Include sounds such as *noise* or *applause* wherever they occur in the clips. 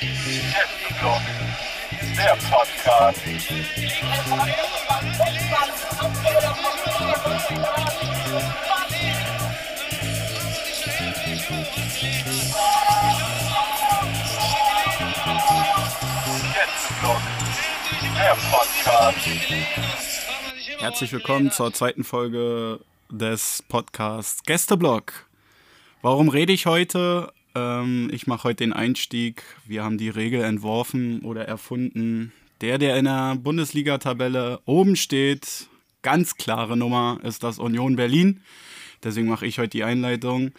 Der Podcast. Der Podcast. Herzlich willkommen zur zweiten Folge des Podcasts Gästeblock. Warum rede ich heute? Ähm, ich mache heute den Einstieg. Wir haben die Regel entworfen oder erfunden. Der, der in der Bundesliga-Tabelle oben steht, ganz klare Nummer, ist das Union Berlin. Deswegen mache ich heute die Einleitung.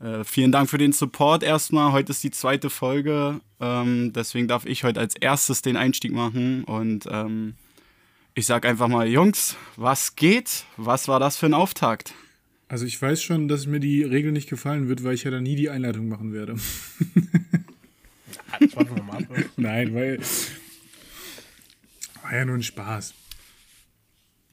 Äh, vielen Dank für den Support erstmal. Heute ist die zweite Folge. Ähm, deswegen darf ich heute als erstes den Einstieg machen. Und ähm, ich sage einfach mal, Jungs, was geht? Was war das für ein Auftakt? Also ich weiß schon, dass mir die Regel nicht gefallen wird, weil ich ja dann nie die Einleitung machen werde. Das warten wir mal ab. *laughs* Nein, weil war ja nur ein Spaß.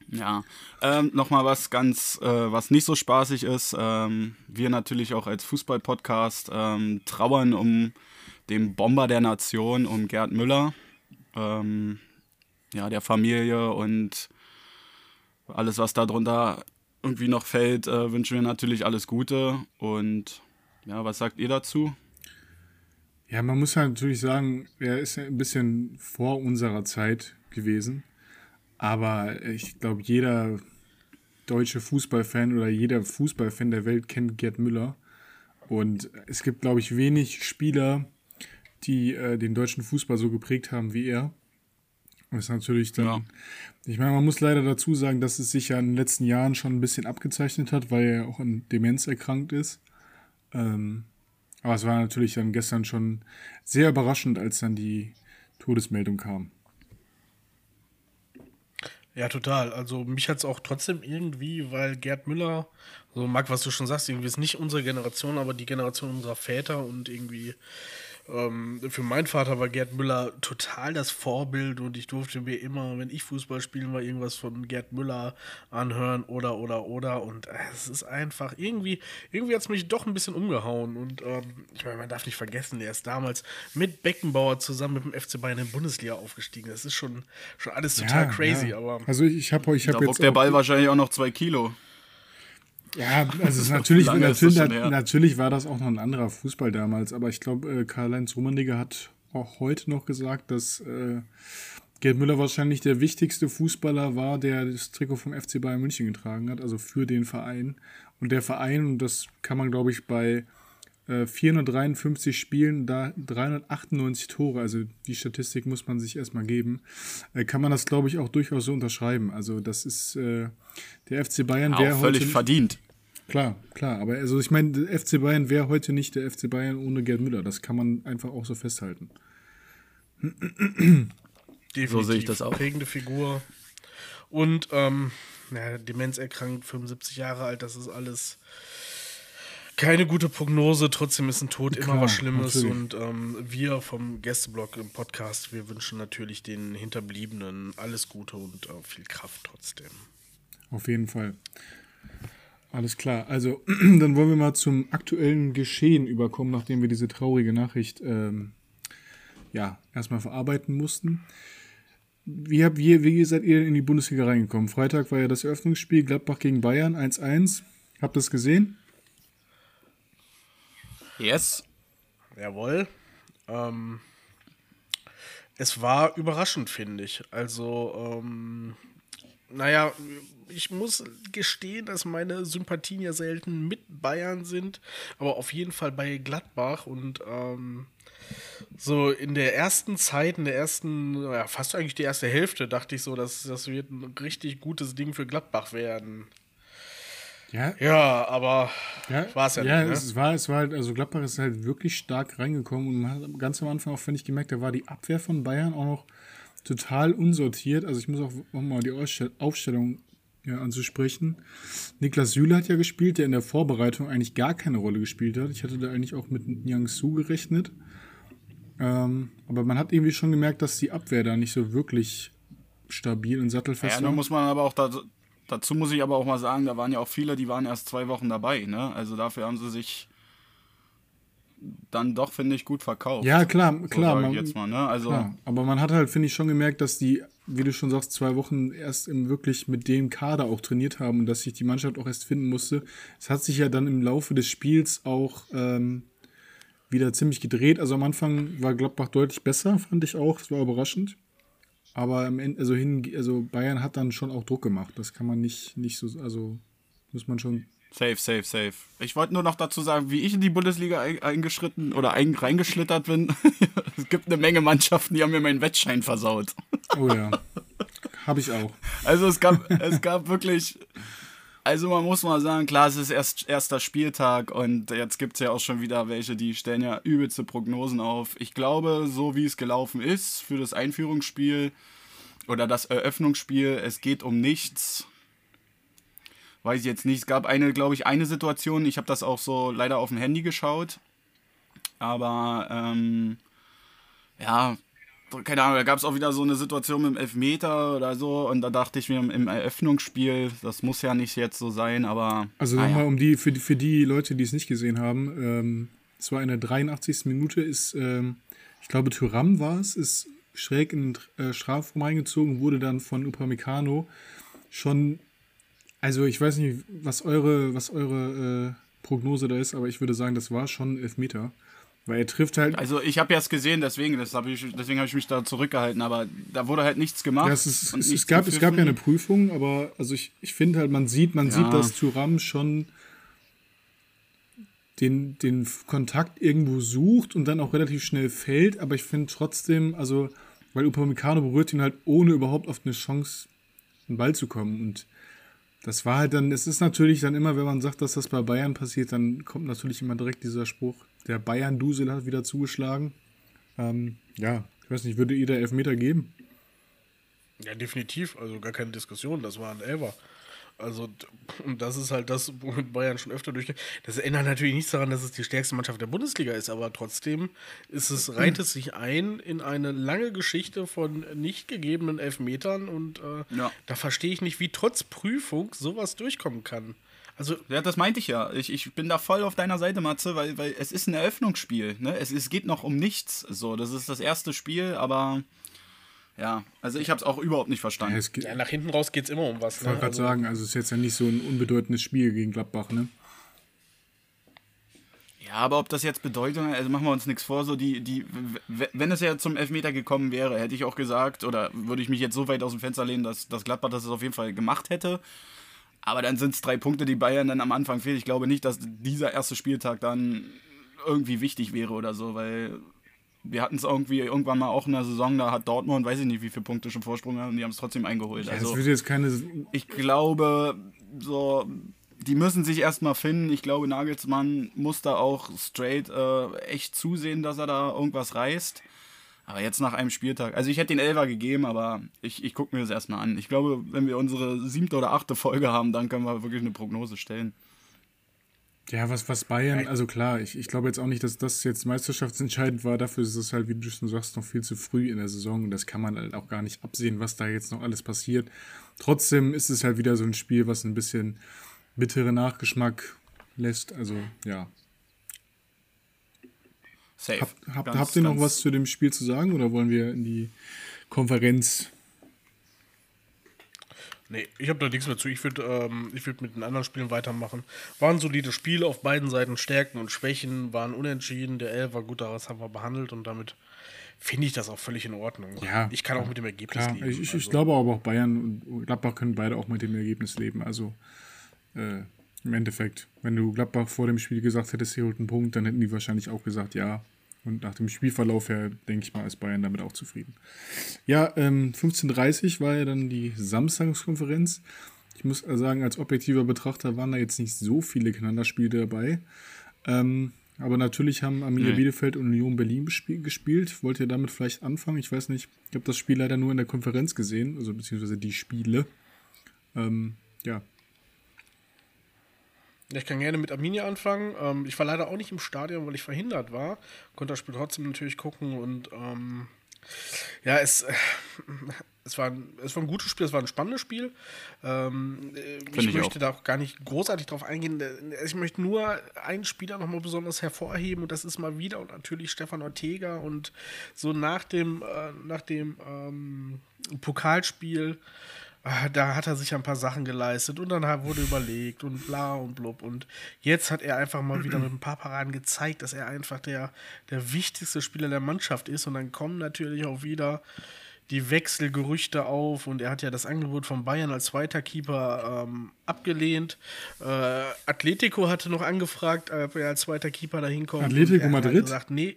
Ja, ähm, nochmal was ganz, äh, was nicht so spaßig ist. Ähm, wir natürlich auch als Fußball-Podcast ähm, trauern um den Bomber der Nation, um Gerd Müller, ähm, ja, der Familie und alles, was darunter irgendwie noch fällt, äh, wünschen wir natürlich alles Gute. Und ja, was sagt ihr dazu? Ja, man muss halt natürlich sagen, er ist ein bisschen vor unserer Zeit gewesen. Aber ich glaube, jeder deutsche Fußballfan oder jeder Fußballfan der Welt kennt Gerd Müller. Und es gibt, glaube ich, wenig Spieler, die äh, den deutschen Fußball so geprägt haben wie er. Das ist natürlich dann. Ja. Ich meine, man muss leider dazu sagen, dass es sich ja in den letzten Jahren schon ein bisschen abgezeichnet hat, weil er auch an Demenz erkrankt ist. Ähm, aber es war natürlich dann gestern schon sehr überraschend, als dann die Todesmeldung kam. Ja, total. Also mich hat es auch trotzdem irgendwie, weil Gerd Müller, so Marc, was du schon sagst, irgendwie ist nicht unsere Generation, aber die Generation unserer Väter und irgendwie ähm, für meinen Vater war Gerd Müller total das Vorbild und ich durfte mir immer, wenn ich Fußball spielen war, irgendwas von Gerd Müller anhören oder oder oder und äh, es ist einfach irgendwie, irgendwie hat es mich doch ein bisschen umgehauen und ähm, ich meine, man darf nicht vergessen, er ist damals mit Beckenbauer zusammen mit dem FC Bayern in die Bundesliga aufgestiegen. Das ist schon, schon alles total crazy, ja. aber Also ich, ich habe ich Da hab wog jetzt der auch- Ball wahrscheinlich auch noch zwei Kilo. Ja, also natürlich, natürlich, natürlich war das auch noch ein anderer Fußball damals, aber ich glaube, äh, Karl-Heinz Rummenigge hat auch heute noch gesagt, dass äh, Gerd Müller wahrscheinlich der wichtigste Fußballer war, der das Trikot vom FC Bayern München getragen hat, also für den Verein. Und der Verein, und das kann man, glaube ich, bei äh, 453 Spielen, da 398 Tore, also die Statistik muss man sich erstmal geben, äh, kann man das, glaube ich, auch durchaus so unterschreiben. Also das ist äh, der FC Bayern, der Auch völlig heute... verdient. Klar, klar, aber also ich meine, der FC Bayern wäre heute nicht der FC Bayern ohne Gerd Müller. Das kann man einfach auch so festhalten. definitiv *clears throat* So sehe ich das auch. prägende Figur. Und ähm, ja, Demenz erkrankt, 75 Jahre alt, das ist alles keine gute Prognose. Trotzdem ist ein Tod immer Klar, was Schlimmes. natürlich. Und ähm, wir vom Gästeblock im Podcast, wir wünschen natürlich den Hinterbliebenen alles Gute und äh, viel Kraft trotzdem. Auf jeden Fall. Alles klar. Also, *clears throat* dann wollen wir mal zum aktuellen Geschehen überkommen, nachdem wir diese traurige Nachricht ähm, ja, erstmal verarbeiten mussten. Wie, habt ihr, wie seid ihr in die Bundesliga reingekommen? Freitag war ja das Eröffnungsspiel Gladbach gegen Bayern 1-1. Habt ihr das gesehen? Yes. Jawohl. Ähm, es war überraschend, finde ich. Also, ähm, naja, ich muss gestehen, dass meine Sympathien ja selten mit Bayern sind, aber auf jeden Fall bei Gladbach und ähm, so in der ersten Zeit, in der ersten, ja, fast eigentlich die erste Hälfte, dachte ich so, dass das wird ein richtig gutes Ding für Gladbach werden. Ja, Ja, aber Ja, War's ja ja nicht, ne? es war, es war halt, also Gladbach ist halt wirklich stark reingekommen und man hat ganz am Anfang auch, finde ich, gemerkt, da war die Abwehr von Bayern auch noch total unsortiert. Also ich muss auch nochmal die Aufstellung ja, anzusprechen. Niklas Süle hat ja gespielt, der in der Vorbereitung eigentlich gar keine Rolle gespielt hat. Ich hatte da eigentlich auch mit Niang Su gerechnet. Ähm, aber man hat irgendwie schon gemerkt, dass die Abwehr da nicht so wirklich stabil und sattelfest Ja, da war. muss man aber auch da, dazu muss ich aber auch mal sagen, da waren ja auch viele, die waren erst zwei Wochen dabei, ne? Also dafür haben sie sich dann doch, finde ich, gut verkauft. Ja, klar, klar. So man, jetzt mal, ne? Also, klar. Aber man hat halt, finde ich, schon gemerkt, dass die, wie du schon sagst, zwei Wochen erst im, wirklich mit dem Kader auch trainiert haben und dass sich die Mannschaft auch erst finden musste. Es hat sich ja dann im Laufe des Spiels auch ähm, wieder ziemlich gedreht. Also am Anfang war Gladbach deutlich besser, fand ich auch. Das war überraschend. Aber am Ende, also, hin, also Bayern hat dann schon auch Druck gemacht. Das kann man nicht, nicht so, also muss man schon Safe, safe, safe. Ich wollte nur noch dazu sagen, wie ich in die Bundesliga eingeschritten oder ein, reingeschlittert bin. *laughs* es gibt eine Menge Mannschaften, die haben mir meinen Wettschein versaut. Oh ja. Habe ich auch. Also es gab, es gab wirklich. Also man muss mal sagen, klar, es ist erst erster Spieltag und jetzt gibt es ja auch schon wieder welche, die stellen ja übelste Prognosen auf. Ich glaube, so wie es gelaufen ist für das Einführungsspiel oder das Eröffnungsspiel, es geht um nichts weiß ich jetzt nicht. Es gab eine, glaube ich, eine Situation, ich habe das auch so leider auf dem Handy geschaut. Aber ähm, ja, keine Ahnung, da gab es auch wieder so eine Situation mit dem Elfmeter oder so und da dachte ich mir im Eröffnungsspiel, das muss ja nicht jetzt so sein, aber. Also ah, nochmal ja. um die, für die, für die Leute, die es nicht gesehen haben, ähm, es war in der 83. Minute, ist, ähm, ich glaube, Tyram war es, ist schräg in den äh, Strafraum reingezogen, wurde dann von Upamecano schon also ich weiß nicht, was eure, was eure äh, Prognose da ist, aber ich würde sagen, das war schon Elfmeter. Weil er trifft halt. Also ich habe ja es gesehen, deswegen, das hab ich, deswegen habe ich mich da zurückgehalten, aber da wurde halt nichts gemacht. Ja, es, ist, es, es, gab, es gab ja eine Prüfung, aber also ich, ich finde halt, man sieht, man ja. sieht, dass Thuram schon den, den Kontakt irgendwo sucht und dann auch relativ schnell fällt, aber ich finde trotzdem, also, weil Upamecano berührt ihn halt, ohne überhaupt auf eine Chance, einen Ball zu kommen. Und das war halt dann, es ist natürlich dann immer, wenn man sagt, dass das bei Bayern passiert, dann kommt natürlich immer direkt dieser Spruch, der Bayern-Dusel hat wieder zugeschlagen. Ähm, ja, ich weiß nicht, würde ihr da Elfmeter geben? Ja, definitiv, also gar keine Diskussion, das war ein Elfer. Also, und das ist halt das, womit Bayern schon öfter durchgeht. Das ändert natürlich nichts daran, dass es die stärkste Mannschaft der Bundesliga ist, aber trotzdem ist es, reiht es sich ein in eine lange Geschichte von nicht gegebenen Elfmetern und äh, ja. da verstehe ich nicht, wie trotz Prüfung sowas durchkommen kann. Also, ja, das meinte ich ja. Ich, ich bin da voll auf deiner Seite, Matze, weil, weil es ist ein Eröffnungsspiel. Ne? Es, es geht noch um nichts. So, das ist das erste Spiel, aber ja, also ich habe es auch überhaupt nicht verstanden. Ja, ja, nach hinten raus geht es immer um was. Ich wollte ne? gerade also, sagen, also es ist jetzt ja nicht so ein unbedeutendes Spiel gegen Gladbach, ne? Ja, aber ob das jetzt Bedeutung hat, also machen wir uns nichts vor, so die, die, wenn es ja zum Elfmeter gekommen wäre, hätte ich auch gesagt, oder würde ich mich jetzt so weit aus dem Fenster lehnen, dass, dass Gladbach das auf jeden Fall gemacht hätte. Aber dann sind es drei Punkte, die Bayern dann am Anfang fehlen. Ich glaube nicht, dass dieser erste Spieltag dann irgendwie wichtig wäre oder so, weil wir hatten es irgendwie irgendwann mal auch in der Saison, da hat Dortmund, weiß ich nicht, wie viele Punkte schon Vorsprung haben und die haben es trotzdem eingeholt. Ja, also, jetzt keine. Ich glaube, so, die müssen sich erstmal finden. Ich glaube, Nagelsmann muss da auch straight äh, echt zusehen, dass er da irgendwas reißt. Aber jetzt nach einem Spieltag, also ich hätte den Elfer gegeben, aber ich, ich gucke mir das erstmal an. Ich glaube, wenn wir unsere siebte oder achte Folge haben, dann können wir wirklich eine Prognose stellen. Ja, was, was Bayern, also klar, ich, ich glaube jetzt auch nicht, dass das jetzt meisterschaftsentscheidend war. Dafür ist es halt, wie du schon sagst, noch viel zu früh in der Saison. Und das kann man halt auch gar nicht absehen, was da jetzt noch alles passiert. Trotzdem ist es halt wieder so ein Spiel, was ein bisschen bittere Nachgeschmack lässt. Also, ja. Safe. Hab, hab, ganz, habt ihr noch was zu dem Spiel zu sagen oder wollen wir in die Konferenz Nee, ich habe da nichts mehr zu. Ich würde ähm, würd mit den anderen Spielen weitermachen. Waren solide Spiele auf beiden Seiten, Stärken und Schwächen, waren unentschieden. Der L war gut, das haben wir behandelt und damit finde ich das auch völlig in Ordnung. Ja, ich kann auch mit dem Ergebnis klar. leben. Ich, ich, also. ich, glaube aber auch Bayern und Gladbach können beide auch mit dem Ergebnis leben. Also äh, im Endeffekt, wenn du Gladbach vor dem Spiel gesagt hättest, hier holt einen Punkt, dann hätten die wahrscheinlich auch gesagt, ja, und nach dem Spielverlauf her, denke ich mal, ist Bayern damit auch zufrieden. Ja, ähm, 15.30 war ja dann die Samstagskonferenz. Ich muss sagen, als objektiver Betrachter waren da jetzt nicht so viele Knallerspiele dabei. Ähm, aber natürlich haben Arminia nee. Bielefeld und Union Berlin gespielt. Wollt ihr damit vielleicht anfangen? Ich weiß nicht. Ich habe das Spiel leider nur in der Konferenz gesehen, also beziehungsweise die Spiele. Ähm, ja, ich kann gerne mit Arminia anfangen. Ähm, ich war leider auch nicht im Stadion, weil ich verhindert war. Konnte das Spiel trotzdem natürlich gucken und ähm, Ja, es, es, war ein, es war ein gutes Spiel, es war ein spannendes Spiel. Ähm, ich, ich möchte auch. da auch gar nicht großartig drauf eingehen. Ich möchte nur einen Spieler nochmal besonders hervorheben und das ist mal wieder und natürlich Stefan Ortega und so nach dem, äh, nach dem ähm, Pokalspiel da hat er sich ein paar Sachen geleistet und dann wurde überlegt und bla und blub. Und jetzt hat er einfach mal wieder mit ein paar Paraden gezeigt, dass er einfach der, der wichtigste Spieler der Mannschaft ist. Und dann kommen natürlich auch wieder die Wechselgerüchte auf und er hat ja das Angebot von Bayern als zweiter Keeper ähm, abgelehnt. Äh, Atletico hatte noch angefragt, ob er als zweiter Keeper dahin kommt. Atletico er Madrid? gesagt, nee,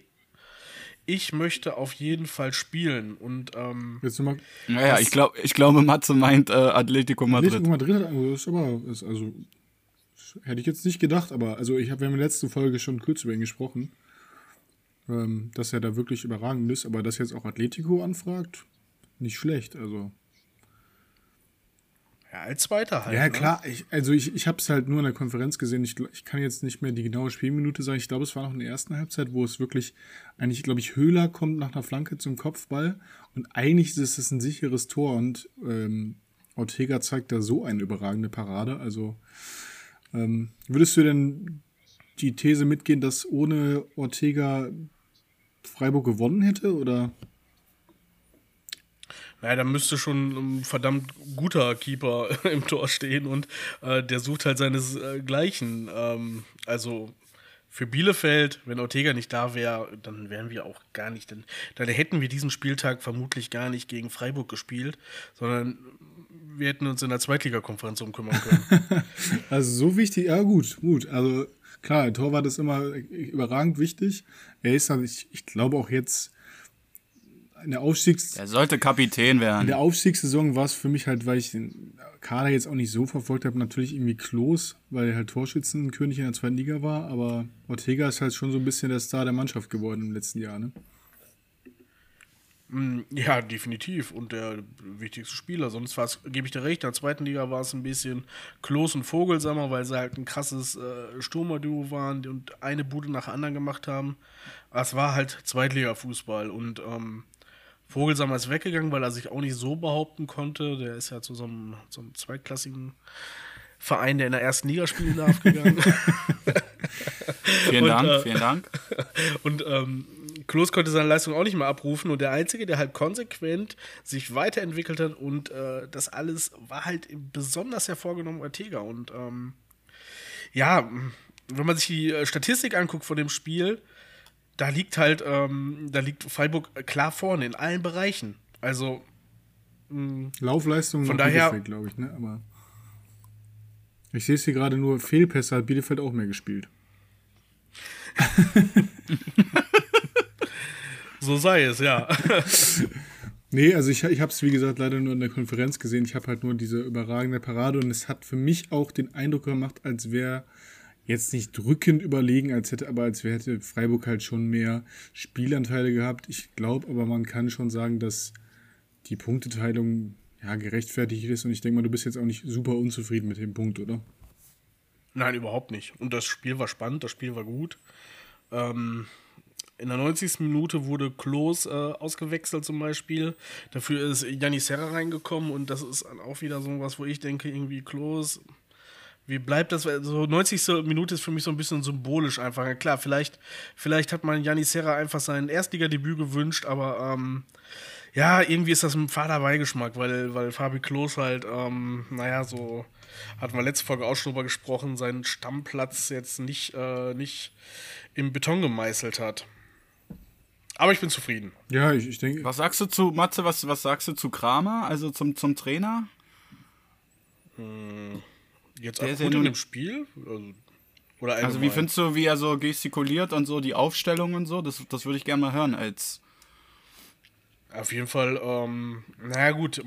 ich möchte auf jeden Fall spielen. Und ähm, Jetzt nochmal. Naja, ich, glaub, ich glaube, Matze meint äh, Atletico Madrid. Atletico Madrid hat also, ist aber, ist also, hätte ich jetzt nicht gedacht, aber also ich habe, wir haben in der letzten Folge schon kurz über ihn gesprochen, ähm, dass er da wirklich überragend ist, aber dass jetzt auch Atletico anfragt, nicht schlecht, also. Ja, als Zweiter halt. Ja, ne? klar, ich, also ich, ich habe es halt nur in der Konferenz gesehen, ich, ich kann jetzt nicht mehr die genaue Spielminute sagen, ich glaube, es war noch in der ersten Halbzeit, wo es wirklich, eigentlich, glaube ich, Höhler kommt nach einer Flanke zum Kopfball und eigentlich ist es ein sicheres Tor und ähm, Ortega zeigt da so eine überragende Parade, also ähm, würdest du denn die These mitgehen, dass ohne Ortega Freiburg gewonnen hätte, oder? Naja, da müsste schon ein verdammt guter Keeper *laughs* im Tor stehen und äh, der sucht halt seinesgleichen. Ähm, also für Bielefeld, wenn Ortega nicht da wäre, dann wären wir auch gar nicht, dann, dann hätten wir diesen Spieltag vermutlich gar nicht gegen Freiburg gespielt, sondern wir hätten uns in der Zweitligakonferenz um kümmern können. *laughs* Also so wichtig, ja gut, gut. Also klar, Torwart ist immer überragend wichtig. Er ist halt, ich, ich glaube auch jetzt in der Aufstiegs Er sollte Kapitän in werden. der Aufstiegssaison war es für mich halt, weil ich den Kader jetzt auch nicht so verfolgt habe, natürlich irgendwie Klos, weil er halt Torschützenkönig in der zweiten Liga war, aber Ortega ist halt schon so ein bisschen der Star der Mannschaft geworden im letzten Jahr, ne? Mm, Ja, definitiv. Und der wichtigste Spieler. Sonst war es, gebe ich dir recht, in der zweiten Liga war es ein bisschen Klos und Vogelsammer, weil sie halt ein krasses äh, Stürmerduo waren und eine Bude nach der anderen gemacht haben. Es war halt Zweitliga-Fußball. Und ähm, Vogelsammer ist weggegangen, weil er sich auch nicht so behaupten konnte. Der ist ja zu so einem, so einem zweitklassigen Verein, der in der ersten Liga spielen darf, gegangen. *laughs* Vielen Und, Dank, äh, vielen Dank. *laughs* Und ähm, Klos konnte seine Leistung auch nicht mehr abrufen und der Einzige, der halt konsequent sich weiterentwickelt hat und äh, das alles war halt besonders hervorgenommen Ortega. Und ähm, ja, wenn man sich die äh, Statistik anguckt von dem Spiel, da liegt halt, ähm, da liegt Freiburg klar vorne in allen Bereichen. Also Laufleistung Von daher- Bielefeld, glaube ich, ne? Aber ich sehe es hier gerade nur, Fehlpässe hat Bielefeld auch mehr gespielt. *laughs* so sei es, ja. *laughs* Nee, also ich, ich habe es, wie gesagt, leider nur in der Konferenz gesehen. Ich habe halt nur diese überragende Parade und es hat für mich auch den Eindruck gemacht, als wäre jetzt nicht drückend überlegen, als hätte, aber als hätte Freiburg halt schon mehr Spielanteile gehabt. Ich glaube aber, man kann schon sagen, dass die Punkteteilung ja gerechtfertigt ist und ich denke mal, du bist jetzt auch nicht super unzufrieden mit dem Punkt, oder? Nein, überhaupt nicht. Und das Spiel war spannend, das Spiel war gut. Ähm, in der 90. Minute wurde Klos äh, ausgewechselt zum Beispiel. Dafür ist Janis Serra reingekommen und das ist auch wieder so was, wo ich denke, irgendwie Klos, wie bleibt das? So 90. Minute ist für mich so ein bisschen symbolisch einfach. Klar, vielleicht, vielleicht hat man Janis Serra einfach sein Erstligadebüt gewünscht, aber ähm, ja, irgendwie ist das ein fader Beigeschmack, weil, weil Fabi Klos halt, ähm, naja, so hatten wir letzte Folge auch schon drüber gesprochen, seinen Stammplatz jetzt nicht, äh, nicht im Beton gemeißelt hat. Aber ich bin zufrieden. Ja, ich, ich denke, Was sagst du zu, Matze, was, was sagst du zu Kramer, also zum, zum Trainer? Jetzt Der auch ist ja gut in nun- dem Spiel? Also, oder Also wie findest du, wie er so gestikuliert und so, die Aufstellung und so? Das, das würde ich gerne mal hören als... Auf jeden Fall, ähm, naja gut,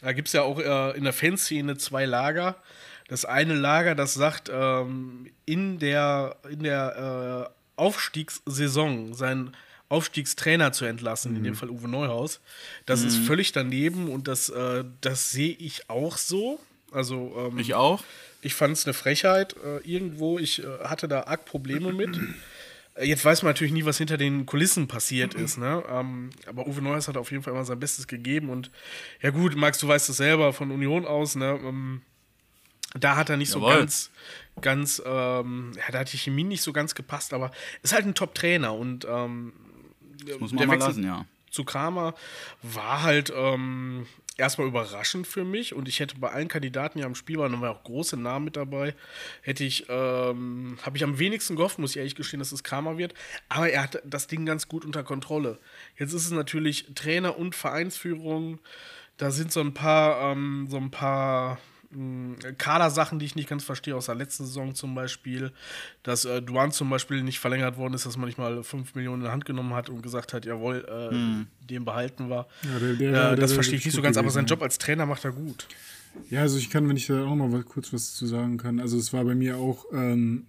da gibt es ja auch äh, in der Fanszene zwei Lager. Das eine Lager, das sagt, ähm, in der, in der äh, Aufstiegssaison seinen Aufstiegstrainer zu entlassen, in dem Fall Uwe Neuhaus, das ist völlig daneben und das, äh, das sehe ich auch so. Also ähm, Ich auch. ich fand es eine Frechheit äh, irgendwo. Ich äh, hatte da arg Probleme mit. Jetzt weiß man natürlich nie, was hinter den Kulissen passiert ist, ne? Ähm, aber Uwe Neuhaus hat auf jeden Fall immer sein Bestes gegeben und ja gut, Max, du weißt es selber von Union aus, ne? Ähm, da hat er nicht Jawohl. so ganz, ganz, ähm, ja, da hat die Chemie nicht so ganz gepasst, aber ist halt ein Top-Trainer und ähm, Muss man mal lassen, ja. zu Kramer war halt ähm, erstmal überraschend für mich. Und ich hätte bei allen Kandidaten, die am Spiel waren, da waren auch große Namen mit dabei, hätte ich, ähm, habe ich am wenigsten gehofft, muss ich ehrlich gestehen, dass es Kramer wird, aber er hat das Ding ganz gut unter Kontrolle. Jetzt ist es natürlich Trainer und Vereinsführung, da sind so ein paar, ähm, so ein paar Kadersachen, die ich nicht ganz verstehe, aus der letzten Saison zum Beispiel, dass äh, Duan zum Beispiel nicht verlängert worden ist, dass man nicht mal 5 Millionen in die Hand genommen hat und gesagt hat, jawohl, äh, den behalten wir. Ja, der- der- äh, der- das der- verstehe ich nicht so ganz, gut aber seinen gewesen, Job als Trainer macht er gut. Ja, also ich kann, wenn ich da auch mal was, kurz was zu sagen kann. Also es war bei mir auch, ähm,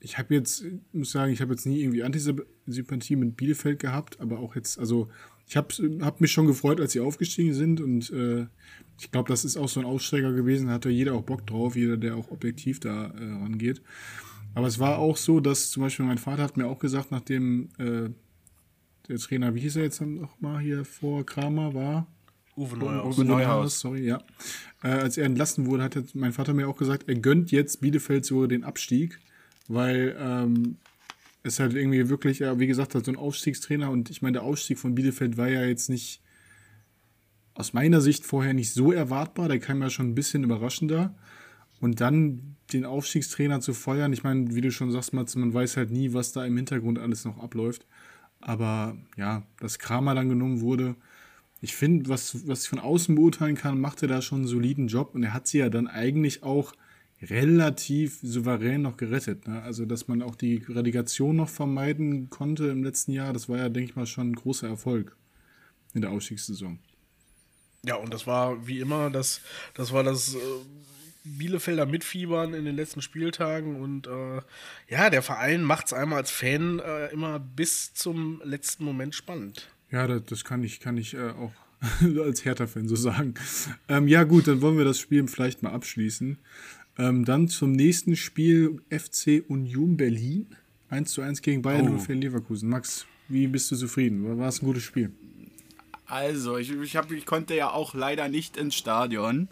ich habe jetzt, muss sagen, ich habe jetzt nie irgendwie Antisympathie mit Bielefeld gehabt, aber auch jetzt, also ich habe hab mich schon gefreut, als sie aufgestiegen sind und äh, ich glaube, das ist auch so ein Aussteiger gewesen, da hatte jeder auch Bock drauf, jeder, der auch objektiv da äh, rangeht. Aber es war auch so, dass zum Beispiel mein Vater hat mir auch gesagt, nachdem äh, der Trainer, wie hieß er jetzt noch mal hier vor Kramer war? Uwe Neuhaus. Uwe Neuhaus. Sorry, ja. Äh, als er entlassen wurde, hat jetzt mein Vater mir auch gesagt, er gönnt jetzt Bielefeld so den Abstieg, weil ähm, es halt irgendwie wirklich, ja, wie gesagt, halt so ein Aufstiegstrainer und ich meine, der Aufstieg von Bielefeld war ja jetzt nicht aus meiner Sicht vorher nicht so erwartbar, der kam ja schon ein bisschen überraschender. Und dann den Aufstiegstrainer zu feuern, ich meine, wie du schon sagst, Mats, man weiß halt nie, was da im Hintergrund alles noch abläuft. Aber ja, dass Kramer dann genommen wurde, ich finde, was, was ich von außen beurteilen kann, macht er da schon einen soliden Job und er hat sie ja dann eigentlich auch relativ souverän noch gerettet. Ne? Also, dass man auch die Relegation noch vermeiden konnte im letzten Jahr, das war ja, denke ich mal, schon ein großer Erfolg in der Ausstiegssaison. Ja, und das war wie immer, das, das war das äh, Bielefelder Mitfiebern in den letzten Spieltagen und äh, ja, der Verein macht es einmal als Fan äh, immer bis zum letzten Moment spannend. Ja, das, das kann ich, kann ich äh, auch *laughs* als Hertha-Fan so sagen. Ähm, ja, gut, dann wollen wir das Spiel vielleicht mal abschließen. Ähm, dann zum nächsten Spiel FC Union Berlin. 1 zu 1 gegen Bayern Oh. und für Leverkusen. Max, wie bist du zufrieden? War, war es ein gutes Spiel? Also, ich, ich, hab, ich konnte ja auch leider nicht ins Stadion.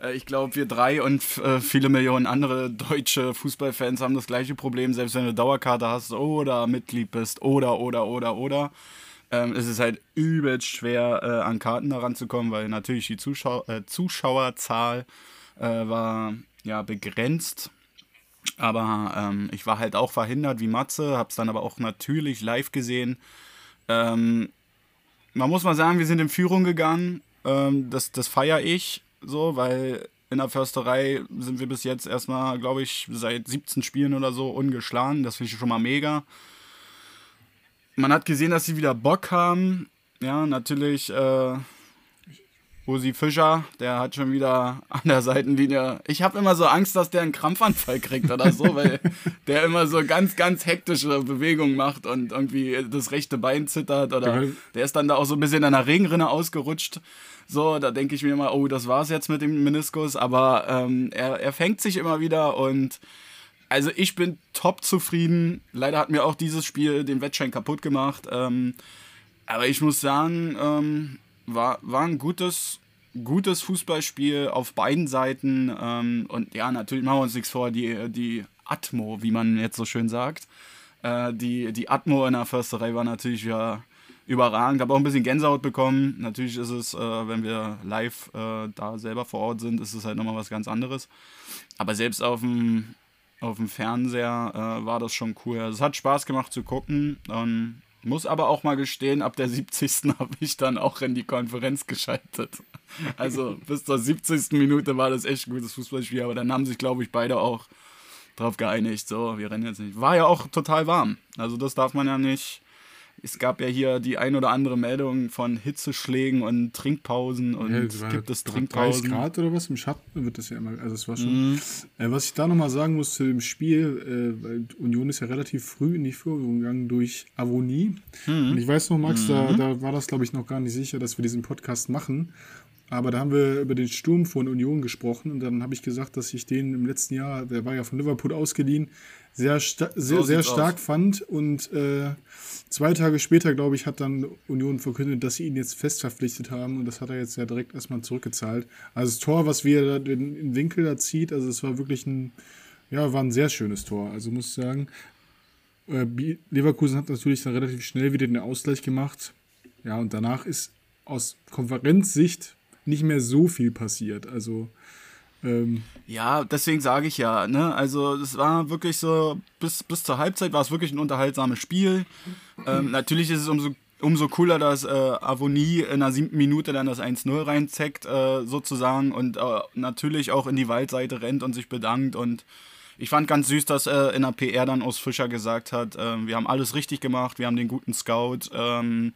Äh, Ich glaube, wir drei und äh, viele Millionen andere deutsche Fußballfans haben das gleiche Problem, selbst wenn du Dauerkarte hast oder Mitglied bist oder, oder, oder, oder. Ähm, es ist halt übelst schwer, äh, an Karten heranzukommen, weil natürlich die Zuschau äh, Zuschauerzahl äh, war ja begrenzt. Aber ähm, ich war halt auch verhindert wie Matze, hab's dann aber auch natürlich live gesehen. Ähm, man muss mal sagen, wir sind in Führung gegangen. Ähm, das das feiere ich so, weil in der Försterei sind wir bis jetzt erstmal, glaube ich, seit 17 Spielen oder so ungeschlagen. Das finde ich schon mal mega. Man hat gesehen, dass sie wieder Bock haben. Ja, natürlich äh, Usi Fischer, der hat schon wieder an der Seitenlinie. Ich habe immer so Angst, dass der einen Krampfanfall kriegt oder so, weil *laughs* der immer so ganz, ganz hektische Bewegungen macht und irgendwie das rechte Bein zittert oder Ja. der ist dann da auch so ein bisschen in einer Regenrinne ausgerutscht. So, da denke ich mir immer, oh, das war's jetzt mit dem Meniskus, aber ähm, er, er fängt sich immer wieder und also ich bin top zufrieden. Leider hat mir auch dieses Spiel den Wettschein kaputt gemacht. Ähm, aber ich muss sagen, ähm, war, war ein gutes, gutes Fußballspiel auf beiden Seiten. Ähm, und ja, natürlich machen wir uns nichts vor, die, die Atmo, wie man jetzt so schön sagt. Äh, die, die Atmo in der Försterei war natürlich ja überragend. Habe auch ein bisschen Gänsehaut bekommen. Natürlich ist es, äh, wenn wir live äh, da selber vor Ort sind, ist es halt nochmal was ganz anderes. Aber selbst auf dem, auf dem Fernseher äh, war das schon cool. Also es hat Spaß gemacht zu gucken. Ähm, muss aber auch mal gestehen, ab der 70. *laughs* habe ich dann auch in die Konferenz geschaltet. Also bis zur 70. Minute war das echt ein gutes Fußballspiel, aber dann haben sich, glaube ich, beide auch drauf geeinigt. So, wir rennen jetzt nicht. War ja auch total warm. Also das darf man ja nicht. Es gab ja hier die ein oder andere Meldung von Hitzeschlägen und Trinkpausen und Ja, gibt es 30 Trinkpausen. Grad oder was? Im Schatten wird das ja immer. Also es war schon. Äh, was ich da nochmal sagen muss zu dem Spiel, äh, weil Union ist ja relativ früh in die Führung gegangen durch Avonie. Und ich weiß noch, Max, da, da war das, glaube ich, noch gar nicht sicher, dass wir diesen Podcast machen. Aber da haben wir über den Sturm von Union gesprochen und dann habe ich gesagt, dass ich den im letzten Jahr, der war ja von Liverpool ausgeliehen, sehr, sta sehr, sehr stark aus. fand. Und äh, zwei Tage später, glaube ich, hat dann Union verkündet, dass sie ihn jetzt fest verpflichtet haben und das hat er jetzt ja direkt erstmal zurückgezahlt. Also das Tor, was wir da den, den Winkel da zieht, also es war wirklich ein, ja, war ein sehr schönes Tor. Also muss ich sagen, äh, Leverkusen hat natürlich dann relativ schnell wieder den Ausgleich gemacht. Ja, und danach ist aus Konferenzsicht nicht mehr so viel passiert. Also ähm ja, deswegen sage ich ja, ne? Also es war wirklich so, bis, bis zur Halbzeit war es wirklich ein unterhaltsames Spiel. Ähm, natürlich ist es umso, umso cooler, dass äh, Avonie in der siebten Minute dann das 1-0 reinzeckt, äh, sozusagen, und äh, natürlich auch in die Waldseite rennt und sich bedankt. Und ich fand ganz süß, dass äh, in der PR dann aus Fischer gesagt hat, äh, wir haben alles richtig gemacht, wir haben den guten Scout. Ähm,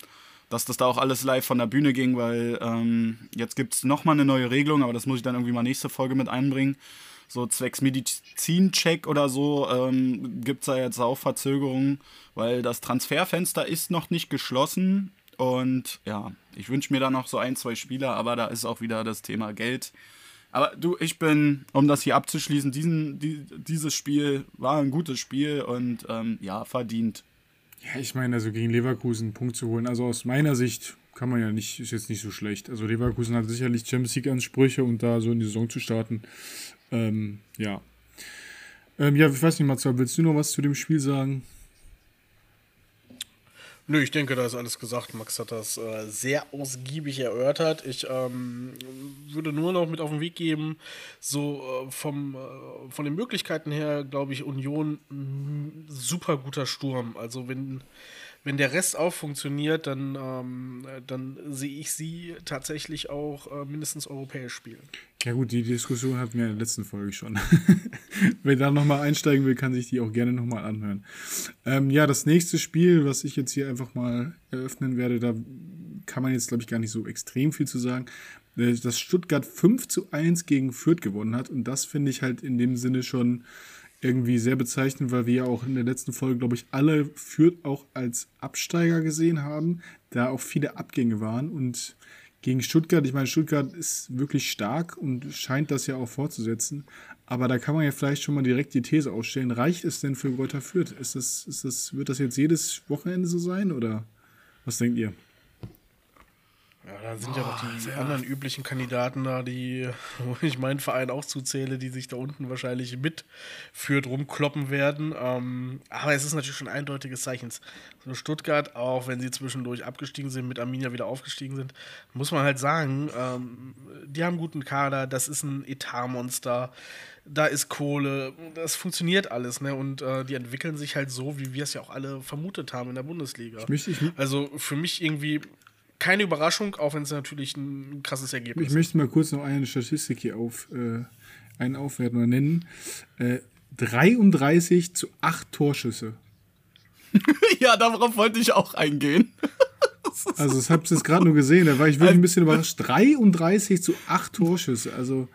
dass das da auch alles live von der Bühne ging, weil ähm, jetzt gibt es nochmal eine neue Regelung, aber das muss ich dann irgendwie mal nächste Folge mit einbringen. So zwecks Medizincheck oder so ähm, gibt es da jetzt auch Verzögerungen, weil das Transferfenster ist noch nicht geschlossen. Und ja, ich wünsche mir da noch so ein, zwei Spieler, aber da ist auch wieder das Thema Geld. Aber du, ich bin, um das hier abzuschließen, diesen, die, dieses Spiel war ein gutes Spiel und ähm, ja, verdient. Ja, ich meine, also gegen Leverkusen einen Punkt zu holen, also aus meiner Sicht kann man ja nicht, ist jetzt nicht so schlecht. Also Leverkusen hat sicherlich Champions League-Ansprüche und da so in die Saison zu starten, ähm, ja. Ähm, ja, ich weiß nicht, Matze, willst du noch was zu dem Spiel sagen? Nö, ich denke, da ist alles gesagt. Max hat das äh, sehr ausgiebig erörtert. Ich ähm, würde nur noch mit auf den Weg geben, so äh, vom, äh, von den Möglichkeiten her, glaube ich, Union ein super guter Sturm. Also wenn wenn der Rest auch funktioniert, dann, ähm, dann sehe ich sie tatsächlich auch äh, mindestens europäisch spielen. Ja gut, die Diskussion hatten wir in der letzten Folge schon. *laughs* Wer da nochmal einsteigen will, kann sich die auch gerne nochmal anhören. Ähm, ja, das nächste Spiel, was ich jetzt hier einfach mal eröffnen werde, da kann man jetzt, glaube ich, gar nicht so extrem viel zu sagen. Äh, dass Stuttgart 5 zu 1 gegen Fürth gewonnen hat. Und das finde ich halt in dem Sinne schon irgendwie sehr bezeichnend, weil wir ja auch in der letzten Folge, glaube ich, alle Fürth auch als Absteiger gesehen haben, da auch viele Abgänge waren und gegen Stuttgart, ich meine, Stuttgart ist wirklich stark und scheint das ja auch fortzusetzen, aber da kann man ja vielleicht schon mal direkt die These ausstellen, reicht es denn für Greuther Fürth? Ist das, ist das, wird das jetzt jedes Wochenende so sein oder was denkt ihr? Ja, da sind oh, ja noch die anderen üblichen Kandidaten da, die, *laughs* wo ich meinen Verein auch zuzähle, die sich da unten wahrscheinlich mitführt rumkloppen werden. Ähm, aber es ist natürlich schon ein eindeutiges Zeichen. So Stuttgart, auch wenn sie zwischendurch abgestiegen sind, mit Arminia wieder aufgestiegen sind, muss man halt sagen, ähm, die haben einen guten Kader, das ist ein Etatmonster, da ist Kohle, das funktioniert alles, ne? Und äh, die entwickeln sich halt so, wie wir es ja auch alle vermutet haben in der Bundesliga. Ich möchte, ich also für mich irgendwie keine Überraschung, auch wenn es natürlich ein krasses Ergebnis ist. Ich möchte mal kurz noch eine Statistik hier auf, äh, einen aufwerten oder nennen. Äh, 33 zu 8 Torschüsse. *laughs* ja, darauf wollte ich auch eingehen. *laughs* also, das habe ich jetzt gerade nur gesehen, da war ich wirklich ein bisschen überrascht. 33 zu 8 Torschüsse, also.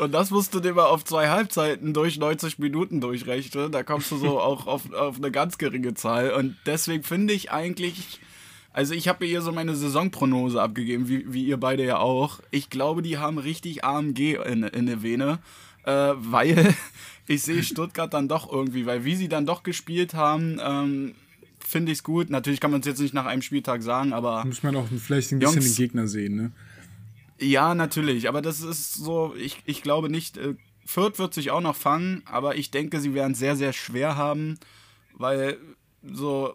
Und das musst du dir mal auf zwei Halbzeiten durch 90 Minuten durchrechnen. Da kommst du so *laughs* auch auf, auf eine ganz geringe Zahl. Und deswegen finde ich eigentlich, also ich habe hier so meine Saisonprognose abgegeben, wie, wie ihr beide ja auch. Ich glaube, die haben richtig AMG in, in der Vene, äh, weil *laughs* ich sehe Stuttgart dann doch irgendwie, weil wie sie dann doch gespielt haben, ähm, finde ich es gut. Natürlich kann man es jetzt nicht nach einem Spieltag sagen, aber... Muss man auch vielleicht ein bisschen Jungs, den Gegner sehen, ne? Ja, natürlich, aber das ist so, ich, ich glaube nicht, äh, Fürth wird sich auch noch fangen, aber ich denke, sie werden sehr, sehr schwer haben, weil so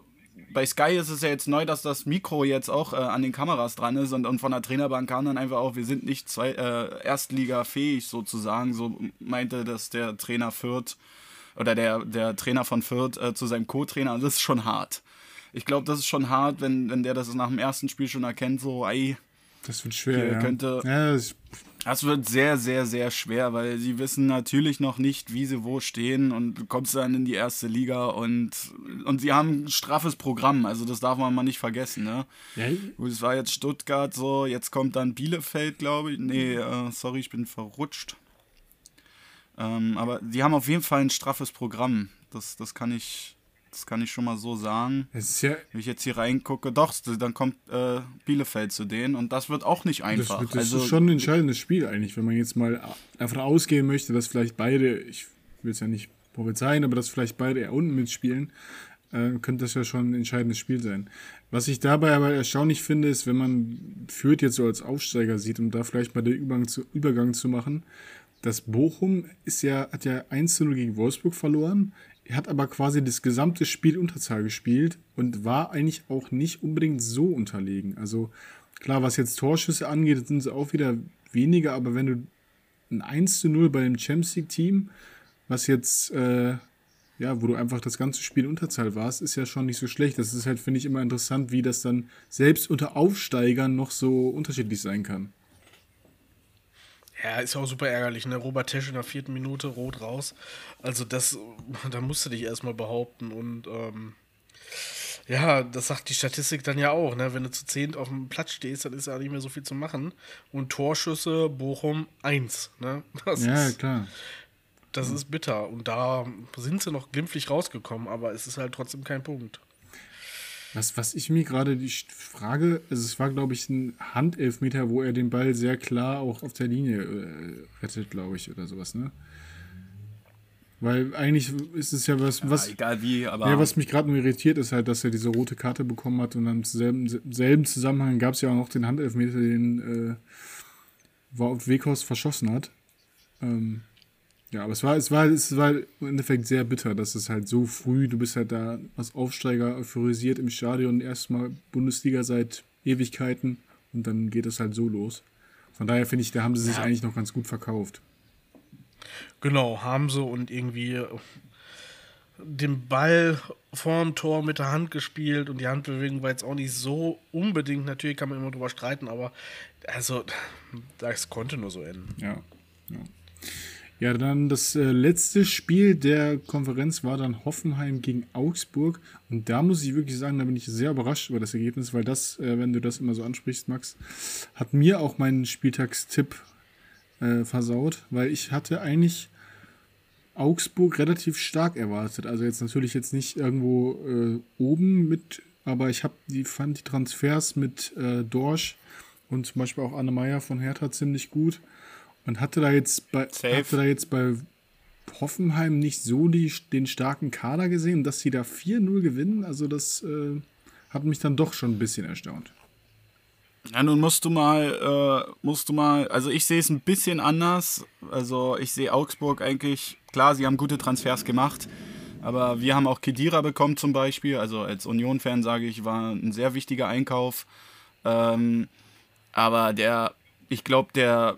bei Sky ist es ja jetzt neu, dass das Mikro jetzt auch äh, an den Kameras dran ist und, und von der Trainerbank kam dann einfach auch, wir sind nicht zwei, äh, Erstliga-fähig sozusagen. So meinte das der Trainer Fürth oder der, der Trainer von Fürth äh, zu seinem Co-Trainer. Das ist schon hart. Ich glaube, das ist schon hart, wenn, wenn der das nach dem ersten Spiel schon erkennt, so, ey. Das wird schwer. Ja. Könnte, ja, das das wird sehr, sehr, sehr schwer, weil sie wissen natürlich noch nicht, wie sie wo stehen und du kommst dann in die erste Liga und, und sie haben ein straffes Programm, also das darf man mal nicht vergessen. Ne? Ja. Es war jetzt Stuttgart so, jetzt kommt dann Bielefeld, glaube ich. Nee, äh, sorry, ich bin verrutscht. Ähm, aber sie haben auf jeden Fall ein straffes Programm. Das, das kann ich Das kann ich schon mal so sagen. Ja, Wenn ich jetzt hier reingucke, doch, dann kommt äh, Bielefeld zu denen und das wird auch nicht das, einfach. das also, ist schon ein entscheidendes Spiel eigentlich, wenn man jetzt mal davon ausgehen möchte, dass vielleicht beide, ich will es ja nicht prophezeien, aber dass vielleicht beide eher unten mitspielen, äh, könnte das ja schon ein entscheidendes Spiel sein. Was ich dabei aber erstaunlich finde, ist, wenn man Fürth jetzt so als Aufsteiger sieht, um da vielleicht mal den Übergang zu, Übergang zu machen, dass Bochum ist ja, hat ja 1 zu 0 gegen Wolfsburg verloren, er hat aber quasi das gesamte Spiel Unterzahl gespielt und war eigentlich auch nicht unbedingt so unterlegen. Also klar, was jetzt Torschüsse angeht, sind sie auch wieder weniger, aber wenn du ein 1 zu 0 bei dem Champions League Team, was jetzt, äh, ja, wo du einfach das ganze Spiel Unterzahl warst, ist ja schon nicht so schlecht. Das ist halt, finde ich, immer interessant, wie das dann selbst unter Aufsteigern noch so unterschiedlich sein kann. Ja, ist auch super ärgerlich, ne? Robert Tesch in der vierten Minute rot raus. Also das, da musst du dich erstmal behaupten und ähm, ja, das sagt die Statistik dann ja auch, ne? Wenn du zu zehnt auf dem Platz stehst, dann ist ja nicht mehr so viel zu machen. Und Torschüsse Bochum 1, ne? *laughs* Das Ja, ist, klar. das ist bitter. Und da sind sie noch glimpflich rausgekommen, aber es ist halt trotzdem kein Punkt. Was, was ich mir gerade die Frage, also es war, glaube ich, ein Handelfmeter, wo er den Ball sehr klar auch auf der Linie äh, rettet, glaube ich, oder sowas, ne? Weil eigentlich ist es ja was, ja, was, egal wie, aber ja, was mich gerade nur irritiert, ist halt, dass er diese rote Karte bekommen hat und dann im selben, selben Zusammenhang gab es ja auch noch den Handelfmeter, den äh, Weghorst verschossen hat. Ähm, ja, aber es war, es war, es war im Endeffekt sehr bitter, dass es halt so früh, du bist halt da als Aufsteiger euphorisiert im Stadion, erstmal Bundesliga seit Ewigkeiten und dann geht es halt so los. Von daher finde ich, da haben sie sich Ja. eigentlich noch ganz gut verkauft. Genau, haben sie und irgendwie äh, den Ball vorm Tor mit der Hand gespielt und die Handbewegung war jetzt auch nicht so unbedingt, natürlich kann man immer drüber streiten, aber also das konnte nur so enden. Ja. Ja, ja dann das äh, letzte Spiel der Konferenz war dann Hoffenheim gegen Augsburg. Und da muss ich wirklich sagen, da bin ich sehr überrascht über das Ergebnis, weil das, äh, wenn du das immer so ansprichst, Max, hat mir auch meinen Spieltagstipp äh, versaut, weil ich hatte eigentlich Augsburg relativ stark erwartet. Also jetzt natürlich jetzt nicht irgendwo äh, oben mit, aber ich habe die fand die Transfers mit äh, Dorsch und zum Beispiel auch Anne Meyer von Hertha ziemlich gut und hatte da jetzt bei Safe. hatte da jetzt bei Hoffenheim nicht so die, den starken Kader gesehen, dass sie da 4-0 gewinnen. Also das äh, hat mich dann doch schon ein bisschen erstaunt. Ja, nun musst du mal, äh, musst du mal, also ich sehe es ein bisschen anders. Also ich sehe Augsburg eigentlich, klar, sie haben gute Transfers gemacht, aber wir haben auch Kedira bekommen zum Beispiel. Also als Union-Fan sage ich, war ein sehr wichtiger Einkauf. Ähm, aber der, ich glaube, der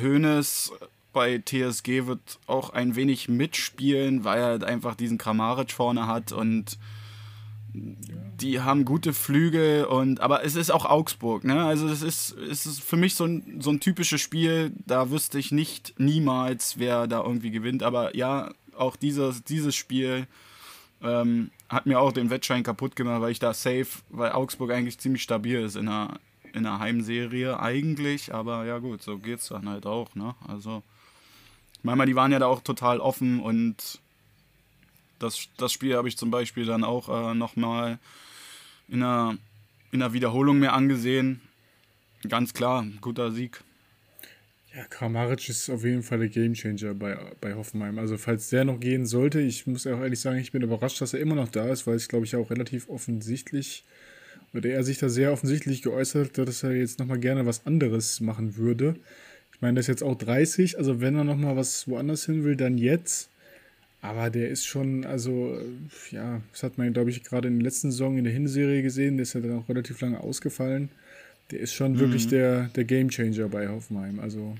Hoeneß bei TSG wird auch ein wenig mitspielen, weil er halt einfach diesen Kramaric vorne hat und die haben gute Flügel und aber es ist auch Augsburg, ne? Also das ist, es ist für mich so ein, so ein typisches Spiel, da wüsste ich nicht niemals, wer da irgendwie gewinnt. Aber ja, auch dieses, dieses Spiel ähm, hat mir auch den Wettschein kaputt gemacht, weil ich da safe, weil Augsburg eigentlich ziemlich stabil ist in der, in der Heimserie eigentlich, aber ja gut, so geht's dann halt auch, ne? Also manchmal, die waren ja da auch total offen und das, das Spiel habe ich zum Beispiel dann auch äh, nochmal in einer, in einer Wiederholung mir angesehen. Ganz klar, guter Sieg. Ja, Kramaric ist auf jeden Fall der Gamechanger bei, bei Hoffenheim. Also falls der noch gehen sollte, ich muss auch ehrlich sagen, ich bin überrascht, dass er immer noch da ist, weil es, glaube ich, auch relativ offensichtlich, oder er sich da sehr offensichtlich geäußert hat, dass er jetzt nochmal gerne was anderes machen würde. Ich meine, der ist jetzt auch 30, also wenn er nochmal was woanders hin will, dann jetzt. Aber der ist schon, also, äh, ja, das hat man, glaube ich, gerade in der letzten Saison in der Hinserie gesehen, der ist ja dann auch relativ lange ausgefallen. Der ist schon wirklich der, der Gamechanger bei Hoffenheim. Also,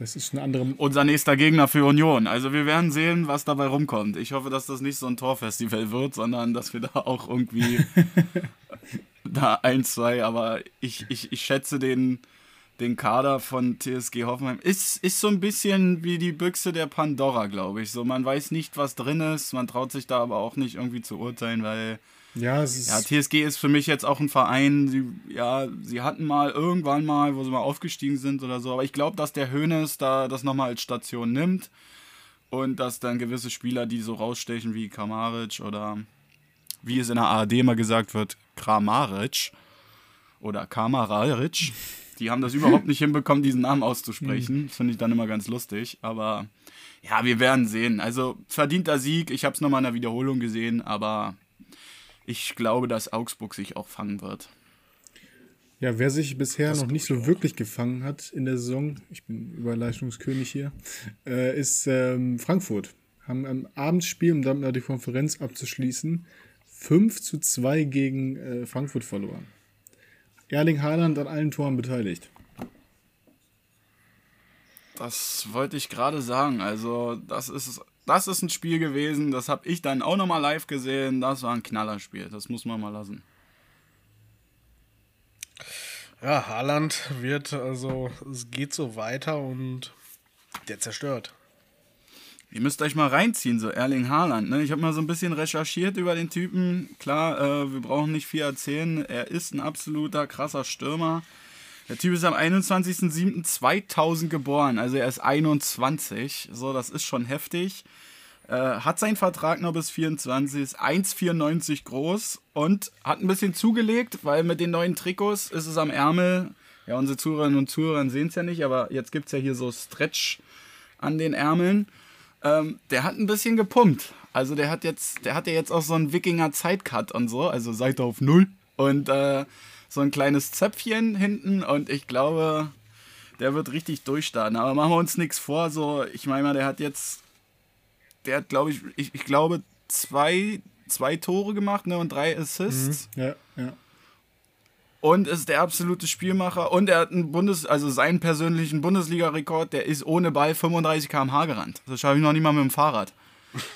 das ist eine andere. Unser nächster Gegner für Union. Also wir werden sehen, was dabei rumkommt. Ich hoffe, dass das nicht so ein Torfestival wird, sondern dass wir da auch irgendwie *laughs* da ein, zwei, aber ich, ich, ich schätze den, den Kader von TSG Hoffenheim. Ist, ist so ein bisschen wie die Büchse der Pandora, glaube ich. So, man weiß nicht, was drin ist, man traut sich da aber auch nicht irgendwie zu urteilen, weil Ja, es ist. ja, TSG ist für mich jetzt auch ein Verein, sie, ja, sie hatten mal irgendwann mal, wo sie mal aufgestiegen sind oder so, aber ich glaube, dass der Hoeneß da das nochmal als Station nimmt und dass dann gewisse Spieler, die so rausstechen wie Kramaric oder wie es in der ARD mal gesagt wird, Kramaric oder Kamararic, die haben das überhaupt nicht *laughs* hinbekommen, diesen Namen auszusprechen. Das finde ich dann immer ganz lustig. Aber ja, wir werden sehen. Also verdienter Sieg. Ich habe es nochmal in der Wiederholung gesehen, aber ich glaube, dass Augsburg sich auch fangen wird. Ja, wer sich bisher noch nicht so wirklich gefangen hat in der Saison, ich bin Überleistungskönig hier, äh, ist ähm, Frankfurt. Haben am Abendspiel, um damit die Konferenz abzuschließen, 5 zu 2 gegen äh, Frankfurt verloren. Erling Haaland an allen Toren beteiligt. Das wollte ich gerade sagen. Also, das ist, das ist ein Spiel gewesen, das habe ich dann auch nochmal live gesehen. Das war ein Knallerspiel, das muss man mal lassen. Ja, Haaland wird, also, es geht so weiter und der zerstört. Ihr müsst euch mal reinziehen, so Erling Haaland. Ne? Ich habe mal so ein bisschen recherchiert über den Typen. Klar, äh, wir brauchen nicht viel erzählen. Er ist ein absoluter krasser Stürmer. Der Typ ist am 21.07.2000 geboren, also er ist 21. So, das ist schon heftig. Äh, hat seinen Vertrag noch bis 24, ist 1,94 groß und hat ein bisschen zugelegt, weil mit den neuen Trikots ist es am Ärmel. Ja, unsere Zuhörerinnen und Zuhörer sehen es ja nicht, aber jetzt gibt es ja hier so Stretch an den Ärmeln. Ähm, der hat ein bisschen gepumpt. Also der hat jetzt, der hat ja jetzt auch so einen Wikinger-Zeitcut und so, also Seite auf Null. Und äh, so ein kleines Zöpfchen hinten und ich glaube, der wird richtig durchstarten. Aber machen wir uns nichts vor, so, ich meine mal, der hat jetzt der hat, glaube ich, ich, ich glaube, zwei, zwei Tore gemacht ne, und drei Assists. Mhm. Ja, ja. Und ist der absolute Spielmacher. Und er hat einen Bundes-, also seinen persönlichen Bundesliga-Rekord, der ist ohne Ball 35 km/h gerannt. Das schaffe ich noch nicht mal mit dem Fahrrad.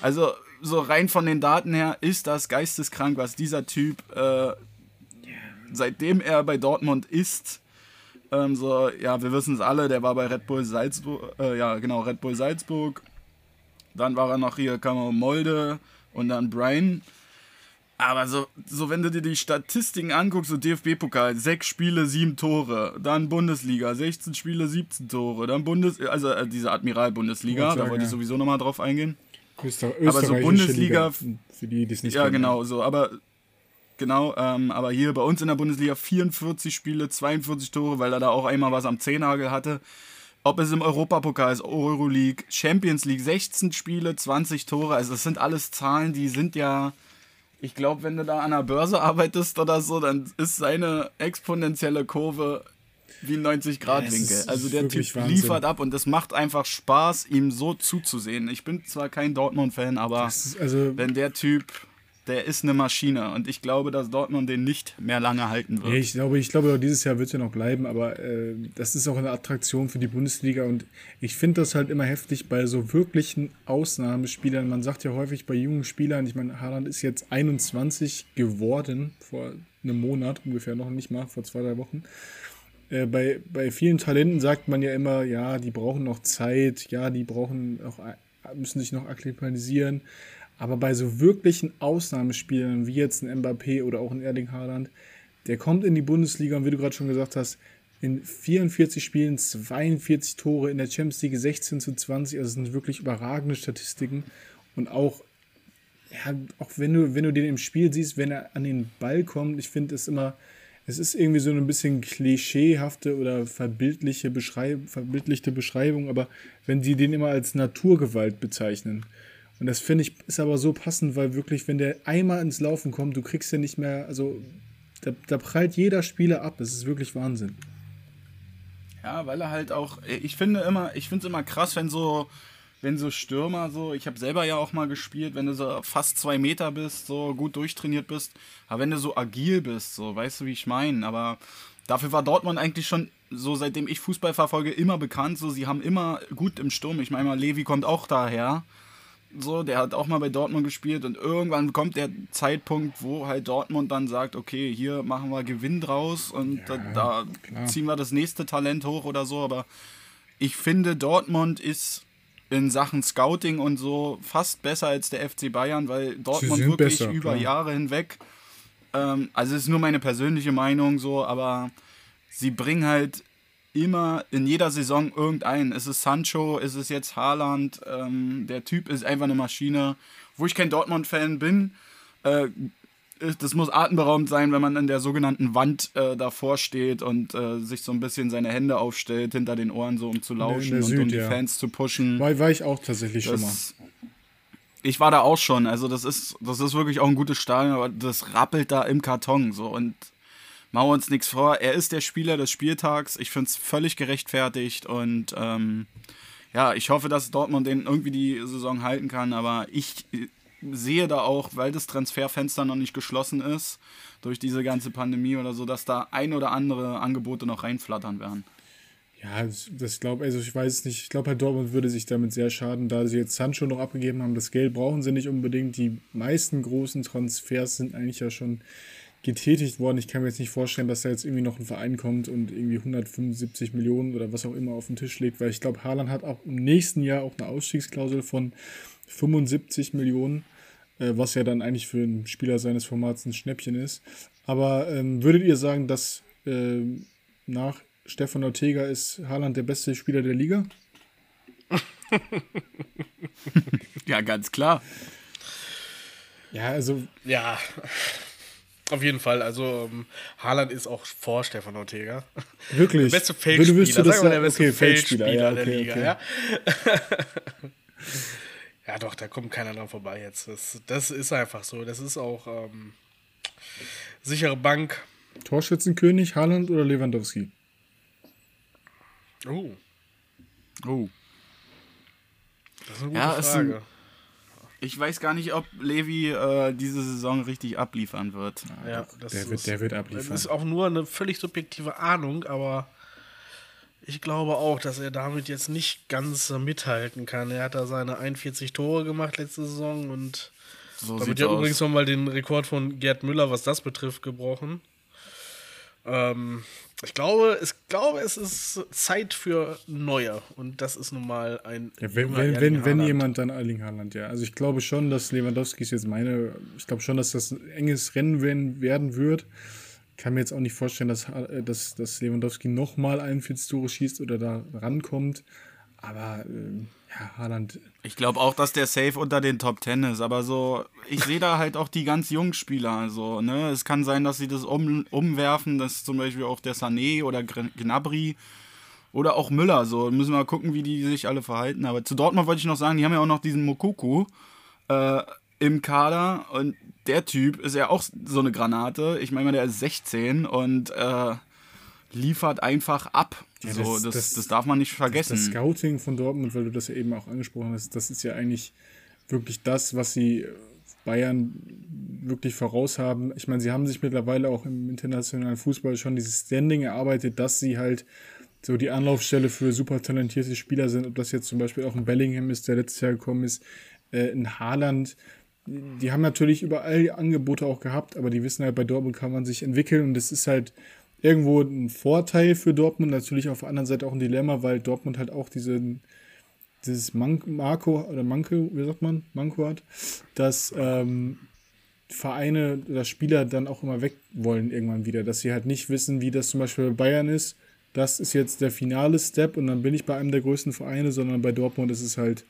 Also, so rein von den Daten her ist das geisteskrank, was dieser Typ, äh, seitdem er bei Dortmund ist, ähm, so, ja, wir wissen es alle, der war bei Red Bull Salzburg, äh, ja, genau, Red Bull Salzburg, dann war er noch hier, kam er Molde und dann Brian. Aber so, so, wenn du dir die Statistiken anguckst, so DFB-Pokal, sechs Spiele, sieben Tore, dann Bundesliga, 16 Spiele, 17 Tore, dann Bundes, also äh, diese Admiral-Bundesliga, da wollte ich sowieso nochmal drauf eingehen. Öster aber so Bundesliga, Liga, für die, die es nicht Ja, genau, so, aber genau, ähm, aber hier bei uns in der Bundesliga 44 Spiele, 42 Tore, weil er da auch einmal was am Zehnagel hatte. Ob es im Europapokal ist, Euroleague, Champions League, 16 Spiele, 20 Tore. Also das sind alles Zahlen, die sind ja, ich glaube, wenn du da an der Börse arbeitest oder so, dann ist seine exponentielle Kurve wie ein 90-Grad-Winkel. Ja, also der Typ Wahnsinn. liefert ab und es macht einfach Spaß, ihm so zuzusehen. Ich bin zwar kein Dortmund-Fan, aber also wenn der Typ der ist eine Maschine und ich glaube, dass Dortmund den nicht mehr lange halten wird. Ich glaube, ich glaube, dieses Jahr wird er noch bleiben, aber äh, das ist auch eine Attraktion für die Bundesliga und ich finde das halt immer heftig bei so wirklichen Ausnahmespielern. Man sagt ja häufig bei jungen Spielern, ich meine, Haaland ist jetzt 21 geworden, vor einem Monat ungefähr, noch nicht mal, vor zwei, drei Wochen. Äh, bei, bei vielen Talenten sagt man ja immer, ja, die brauchen noch Zeit, ja, die brauchen auch, müssen sich noch akklimatisieren. Aber bei so wirklichen Ausnahmespielern wie jetzt ein Mbappé oder auch ein Erling Haaland, der kommt in die Bundesliga und wie du gerade schon gesagt hast, in 44 Spielen 42 Tore, in der Champions League 16 zu 20, also das sind wirklich überragende Statistiken. Und auch, ja, auch wenn du, wenn du den im Spiel siehst, wenn er an den Ball kommt, ich finde es immer, es ist irgendwie so ein bisschen klischeehafte oder verbildliche Beschreib verbildlichte Beschreibung, aber wenn sie den immer als Naturgewalt bezeichnen, und das finde ich ist aber so passend, weil wirklich, wenn der einmal ins Laufen kommt, du kriegst ja nicht mehr, also da, da prallt jeder Spieler ab. Das ist wirklich Wahnsinn. Ja, weil er halt auch, ich finde immer, ich finde es immer krass, wenn so, wenn so Stürmer so, ich habe selber ja auch mal gespielt, wenn du so fast zwei Meter bist, so gut durchtrainiert bist, aber wenn du so agil bist, so, weißt du, wie ich meine, aber dafür war Dortmund eigentlich schon so seitdem ich Fußball verfolge immer bekannt, so sie haben immer gut im Sturm. Ich meine mal, Levi kommt auch daher so, der hat auch mal bei Dortmund gespielt und irgendwann kommt der Zeitpunkt, wo halt Dortmund dann sagt, okay, hier machen wir Gewinn draus und ja, da, da ziehen wir das nächste Talent hoch oder so, aber ich finde, Dortmund ist in Sachen Scouting und so fast besser als der FC Bayern, weil Dortmund wirklich besser, über klar. Jahre hinweg, ähm, also ist nur meine persönliche Meinung so, aber sie bringen halt immer in jeder Saison irgendeinen. Ist es Sancho, ist es jetzt Haaland? Ähm, der Typ ist einfach eine Maschine. Wo ich kein Dortmund-Fan bin, äh, das muss atemberaubend sein, wenn man in der sogenannten Wand äh, davor steht und äh, sich so ein bisschen seine Hände aufstellt hinter den Ohren, so um zu lauschen Süd, und um die ja. Fans zu pushen. War, war ich auch tatsächlich schon mal. Das, ich war da auch schon. Also das ist, das ist wirklich auch ein gutes Stadion, aber das rappelt da im Karton so und machen wir uns nichts vor. Er ist der Spieler des Spieltags. Ich finde es völlig gerechtfertigt und ähm, ja, ich hoffe, dass Dortmund den irgendwie die Saison halten kann, aber ich sehe da auch, weil das Transferfenster noch nicht geschlossen ist, durch diese ganze Pandemie oder so, dass da ein oder andere Angebote noch reinflattern werden. Ja, das, das glaube also ich weiß es nicht. Ich glaube, Herr Dortmund würde sich damit sehr schaden, da sie jetzt Sancho noch abgegeben haben. Das Geld brauchen sie nicht unbedingt. Die meisten großen Transfers sind eigentlich ja schon getätigt worden. Ich kann mir jetzt nicht vorstellen, dass da jetzt irgendwie noch ein Verein kommt und irgendwie 175 Millionen oder was auch immer auf den Tisch legt, weil ich glaube, Haaland hat auch im nächsten Jahr auch eine Ausstiegsklausel von 75 Millionen, äh, was ja dann eigentlich für einen Spieler seines Formats ein Schnäppchen ist. Aber ähm, würdet ihr sagen, dass äh, nach Stefan Ortega ist Haaland der beste Spieler der Liga? *laughs* ja, ganz klar. Ja, also. Ja, auf jeden Fall. Also, um, Haaland ist auch vor Stefan Ortega. Wirklich? Der beste Feldspieler. Sagen wir, der beste okay, Feldspieler, ja, der okay, Liga. okay. Ja? *laughs* ja, doch, da kommt keiner dran vorbei jetzt. Das, das ist einfach so. Das ist auch ähm, sichere Bank. Torschützenkönig, Haaland oder Lewandowski? Oh, Oh. das ist eine gute Ja, es sind- Frage. Ich weiß gar nicht, ob Levi äh, diese Saison richtig abliefern wird. Ja, das der, ist, wird, der wird Das abliefern. ist auch nur eine völlig subjektive Ahnung, aber ich glaube auch, dass er damit jetzt nicht ganz mithalten kann. Er hat da seine 41 Tore gemacht letzte Saison und So damit ja aus. übrigens nochmal den Rekord von Gerd Müller, was das betrifft, gebrochen. Ähm, ich glaube, ich glaube, es ist Zeit für Neue und das ist nun mal ein. Ja, wenn, wenn, wenn, wenn jemand, dann Erling Haaland, ja. Also ich glaube schon, dass Lewandowski ist jetzt meine, ich glaube schon, dass das ein enges Rennen werden, wird. Kann mir jetzt auch nicht vorstellen, dass, äh, dass, dass Lewandowski nochmal 41 Tore schießt oder da rankommt. Aber ähm, ja, Haaland, Ich glaube auch, dass der Safe unter den Top Ten ist, aber so, ich sehe da halt auch die ganz jungen Spieler. Also, ne, es kann sein, dass sie das um, umwerfen, dass zum Beispiel auch der Sané oder Gnabry oder auch Müller. So, müssen wir mal gucken, wie die sich alle verhalten. Aber zu Dortmund wollte ich noch sagen, die haben ja auch noch diesen Mokuku äh, im Kader und der Typ ist ja auch so eine Granate. Ich meine, der ist 16 und äh, liefert einfach ab. Ja, so, das- das, das- das, darf man nicht vergessen. das Scouting von Dortmund, weil du das ja eben auch angesprochen hast, das ist ja eigentlich wirklich das, was sie Bayern wirklich voraus haben. Ich meine, sie haben sich mittlerweile auch im internationalen Fußball schon dieses Standing erarbeitet, dass sie halt so die Anlaufstelle für super talentierte Spieler sind. Ob das jetzt zum Beispiel auch ein Bellingham ist, der letztes Jahr gekommen ist, äh, ein Haaland. Die haben natürlich überall Angebote auch gehabt, aber die wissen halt, bei Dortmund kann man sich entwickeln und das ist halt irgendwo ein Vorteil für Dortmund, natürlich auf der anderen Seite auch ein Dilemma, weil Dortmund halt auch diesen, dieses Man Marco oder Manko, wie sagt man, Manko hat, dass ähm, Vereine oder Spieler dann auch immer weg wollen irgendwann wieder, dass sie halt nicht wissen, wie das zum Beispiel bei Bayern ist. Das ist jetzt der finale Step und dann bin ich bei einem der größten Vereine, sondern bei Dortmund ist es halt,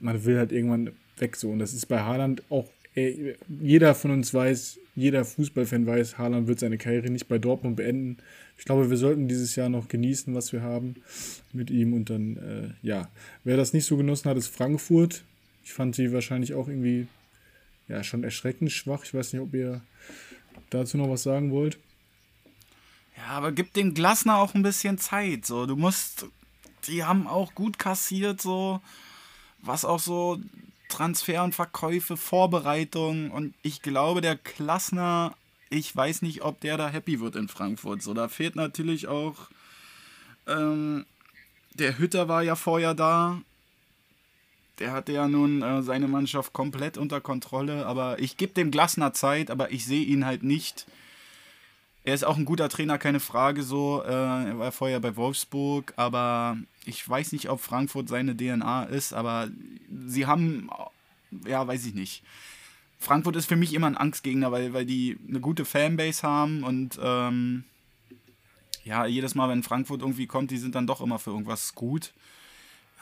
man will halt irgendwann weg so. Und das ist bei Haaland auch, ey, jeder von uns weiß, jeder Fußballfan weiß, Haaland wird seine Karriere nicht bei Dortmund beenden. Ich glaube, wir sollten dieses Jahr noch genießen, was wir haben mit ihm. Und dann, äh, ja, wer das nicht so genossen hat, ist Frankfurt. Ich fand sie wahrscheinlich auch irgendwie, ja, schon erschreckend schwach. Ich weiß nicht, ob ihr dazu noch was sagen wollt. Ja, aber gib dem Glasner auch ein bisschen Zeit. So, du musst, die haben auch gut kassiert, so was auch so Transfer und Verkäufe, Vorbereitung und ich glaube, der Glasner, ich weiß nicht, ob der da happy wird in Frankfurt. So, da fehlt natürlich auch ähm, der Hütter war ja vorher da. Der hatte ja nun äh, seine Mannschaft komplett unter Kontrolle, aber ich gebe dem Glasner Zeit, aber ich sehe ihn halt nicht. Er ist auch ein guter Trainer, keine Frage so. Äh, er war vorher bei Wolfsburg, aber ich weiß nicht, ob Frankfurt seine DNA ist, aber sie haben, ja, weiß ich nicht. Frankfurt ist für mich immer ein Angstgegner, weil, weil die eine gute Fanbase haben und ähm, ja, jedes Mal, wenn Frankfurt irgendwie kommt, die sind dann doch immer für irgendwas gut.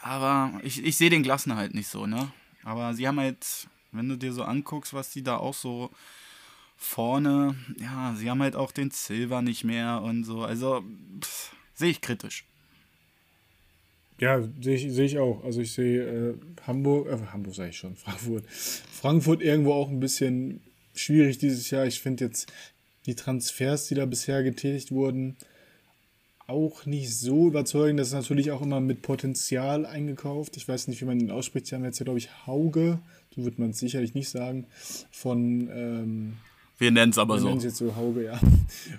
Aber ich, ich sehe den Glassen halt nicht so, ne? Aber sie haben halt, wenn du dir so anguckst, was die da auch so vorne, ja, sie haben halt auch den Silver nicht mehr und so. Also sehe ich kritisch. Ja, sehe ich, seh ich auch. Also ich sehe äh, Hamburg, äh, Hamburg sage ich schon, *laughs* Frankfurt. Frankfurt irgendwo auch ein bisschen schwierig dieses Jahr. Ich finde jetzt die Transfers, die da bisher getätigt wurden, auch nicht so überzeugend. Das ist natürlich auch immer mit Potenzial eingekauft. Ich weiß nicht, wie man ihn ausspricht. Sie haben jetzt ja, glaube ich, Hauge, so wird man es sicherlich nicht sagen, von ähm, wir nennen es aber Wir so. nennen es jetzt so Hauge, ja.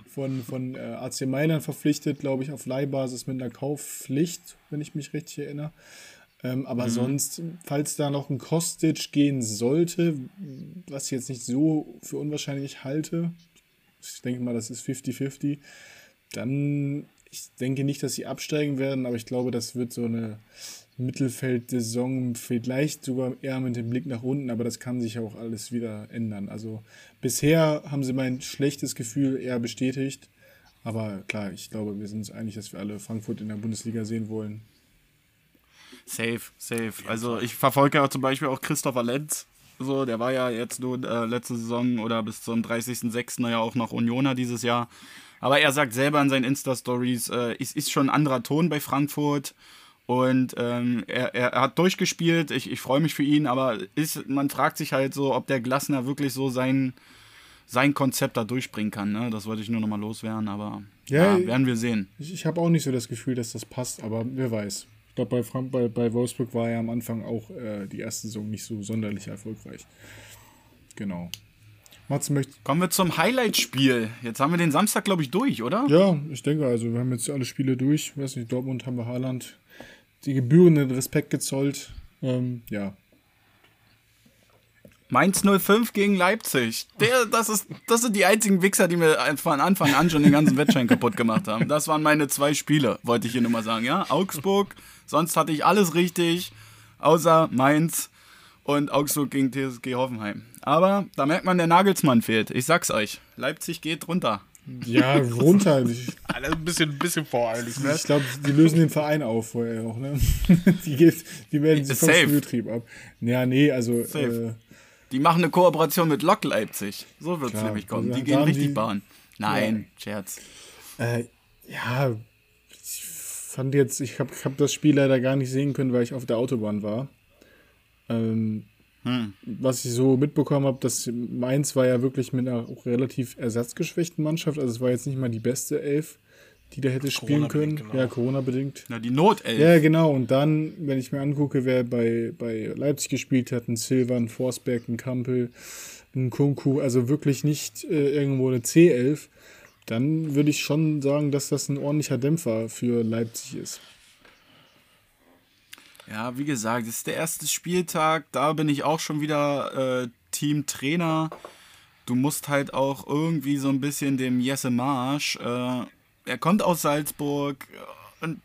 Von, von äh, AC Mailand verpflichtet, glaube ich, auf Leihbasis mit einer Kaufpflicht, wenn ich mich richtig erinnere. Ähm, aber sonst, falls da noch ein Kostic gehen sollte, was ich jetzt nicht so für unwahrscheinlich halte, ich denke mal, das ist 50-50, dann, ich denke nicht, dass sie absteigen werden, aber ich glaube, das wird so eine Mittelfeldsaison, vielleicht sogar eher mit dem Blick nach unten, aber das kann sich auch alles wieder ändern. Also bisher haben sie mein schlechtes Gefühl eher bestätigt. Aber klar, ich glaube, wir sind uns einig, dass wir alle Frankfurt in der Bundesliga sehen wollen. Safe, safe. Also ich verfolge ja zum Beispiel auch Christopher Lenz. So, der war ja jetzt nur äh, letzte Saison oder bis zum 30.06. ja auch noch Unioner dieses Jahr. Aber er sagt selber in seinen Insta-Stories, äh, es ist schon ein anderer Ton bei Frankfurt. Und ähm, er, er, hat durchgespielt, ich, ich freue mich für ihn, aber ist, man fragt sich halt so, ob der Glasner wirklich so sein, sein Konzept da durchbringen kann. Ne? Das wollte ich nur nochmal loswerden, aber ja, ja werden wir sehen. Ich, ich habe auch nicht so das Gefühl, dass das passt, aber wer weiß. Ich glaube, bei, Frank, bei, bei Wolfsburg war er am Anfang auch äh, die erste Saison nicht so sonderlich erfolgreich. Genau. Mats möchte. Kommen wir zum Highlight-Spiel. Jetzt haben wir den Samstag, glaube ich, durch, oder? Ja, ich denke, also wir haben jetzt alle Spiele durch. Ich weiß nicht, Dortmund haben wir Haaland die gebührenden Respekt gezollt. Ähm, ja. Mainz 05 gegen Leipzig. Der, das, ist, das sind die einzigen Wichser, die mir von Anfang an schon den ganzen Wettschein kaputt gemacht haben. Das waren meine zwei Spiele, wollte ich hier nur mal sagen. Ja? Augsburg, sonst hatte ich alles richtig, außer Mainz und Augsburg gegen TSG Hoffenheim. Aber da merkt man, der Nagelsmann fehlt. Ich sag's euch. Leipzig geht runter. Ja, runter. *laughs* Alles ein bisschen, ein bisschen voreilig, ne? Ich glaube, die lösen den Verein auf vorher auch, ne? *laughs* die, geht, die melden sich vom Spielbetrieb ab. Ja, nee, also. Äh, die machen eine Kooperation mit Lok Leipzig. So wird es nämlich kommen. Die gehen richtig die, Bahn. Nein, ja. Scherz. Äh, ja, ich fand jetzt, ich habe hab das Spiel leider gar nicht sehen können, weil ich auf der Autobahn war. Ähm, hm. Was ich so mitbekommen habe, dass Mainz war ja wirklich mit einer relativ ersatzgeschwächten Mannschaft. Also es war jetzt nicht mal die beste Elf, die da hätte spielen können. Genau. Ja, Corona-bedingt. Na, die Notelf. Ja, genau. Und dann, wenn ich mir angucke, wer bei, bei Leipzig gespielt hat, ein Silva, ein Forsberg, ein Kampel, ein Kunku, also wirklich nicht äh, irgendwo eine C11, dann würde ich schon sagen, dass das ein ordentlicher Dämpfer für Leipzig ist. Ja, wie gesagt, es ist der erste Spieltag. Da bin ich auch schon wieder äh, Team-Trainer. Du musst halt auch irgendwie so ein bisschen dem Jesse Marsch. Äh, er kommt aus Salzburg und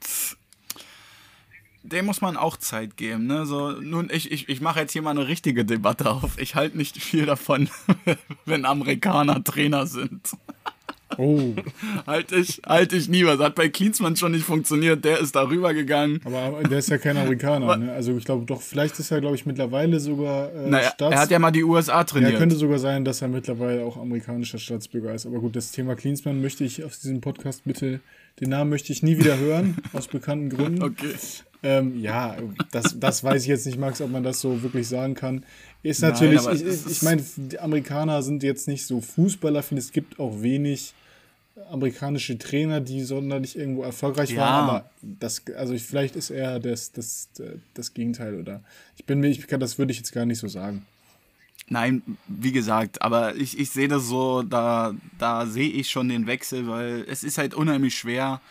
dem muss man auch Zeit geben. Ne? So, nun, ich, ich, ich mache jetzt hier mal eine richtige Debatte auf. Ich halte nicht viel davon, *laughs* wenn Amerikaner Trainer sind. Oh. halt ich, halt ich nie was. Hat bei Klinsmann schon nicht funktioniert. Der ist da rübergegangen. Aber der ist ja kein Amerikaner. ne? Also ich glaube doch, vielleicht ist er, glaube ich, mittlerweile sogar äh, naja, Staats Er hat ja mal die USA trainiert. Ja, könnte sogar sein, dass er mittlerweile auch amerikanischer Staatsbürger ist. Aber gut, das Thema Klinsmann möchte ich auf diesem Podcast bitte, den Namen möchte ich nie wieder hören, *laughs* aus bekannten Gründen. Okay. Ähm, ja, das, das weiß ich jetzt nicht, Max, ob man das so wirklich sagen kann. Ist natürlich, Nein, ich, ich meine, die Amerikaner sind jetzt nicht so Fußballer, finde es gibt auch wenig amerikanische Trainer, die sonderlich irgendwo erfolgreich ja. waren, aber das, also vielleicht ist er das, das, das Gegenteil oder ich bin mir, ich kann, das würde ich jetzt gar nicht so sagen. Nein, wie gesagt, aber ich, ich sehe das so, da, da sehe ich schon den Wechsel, weil es ist halt unheimlich schwer.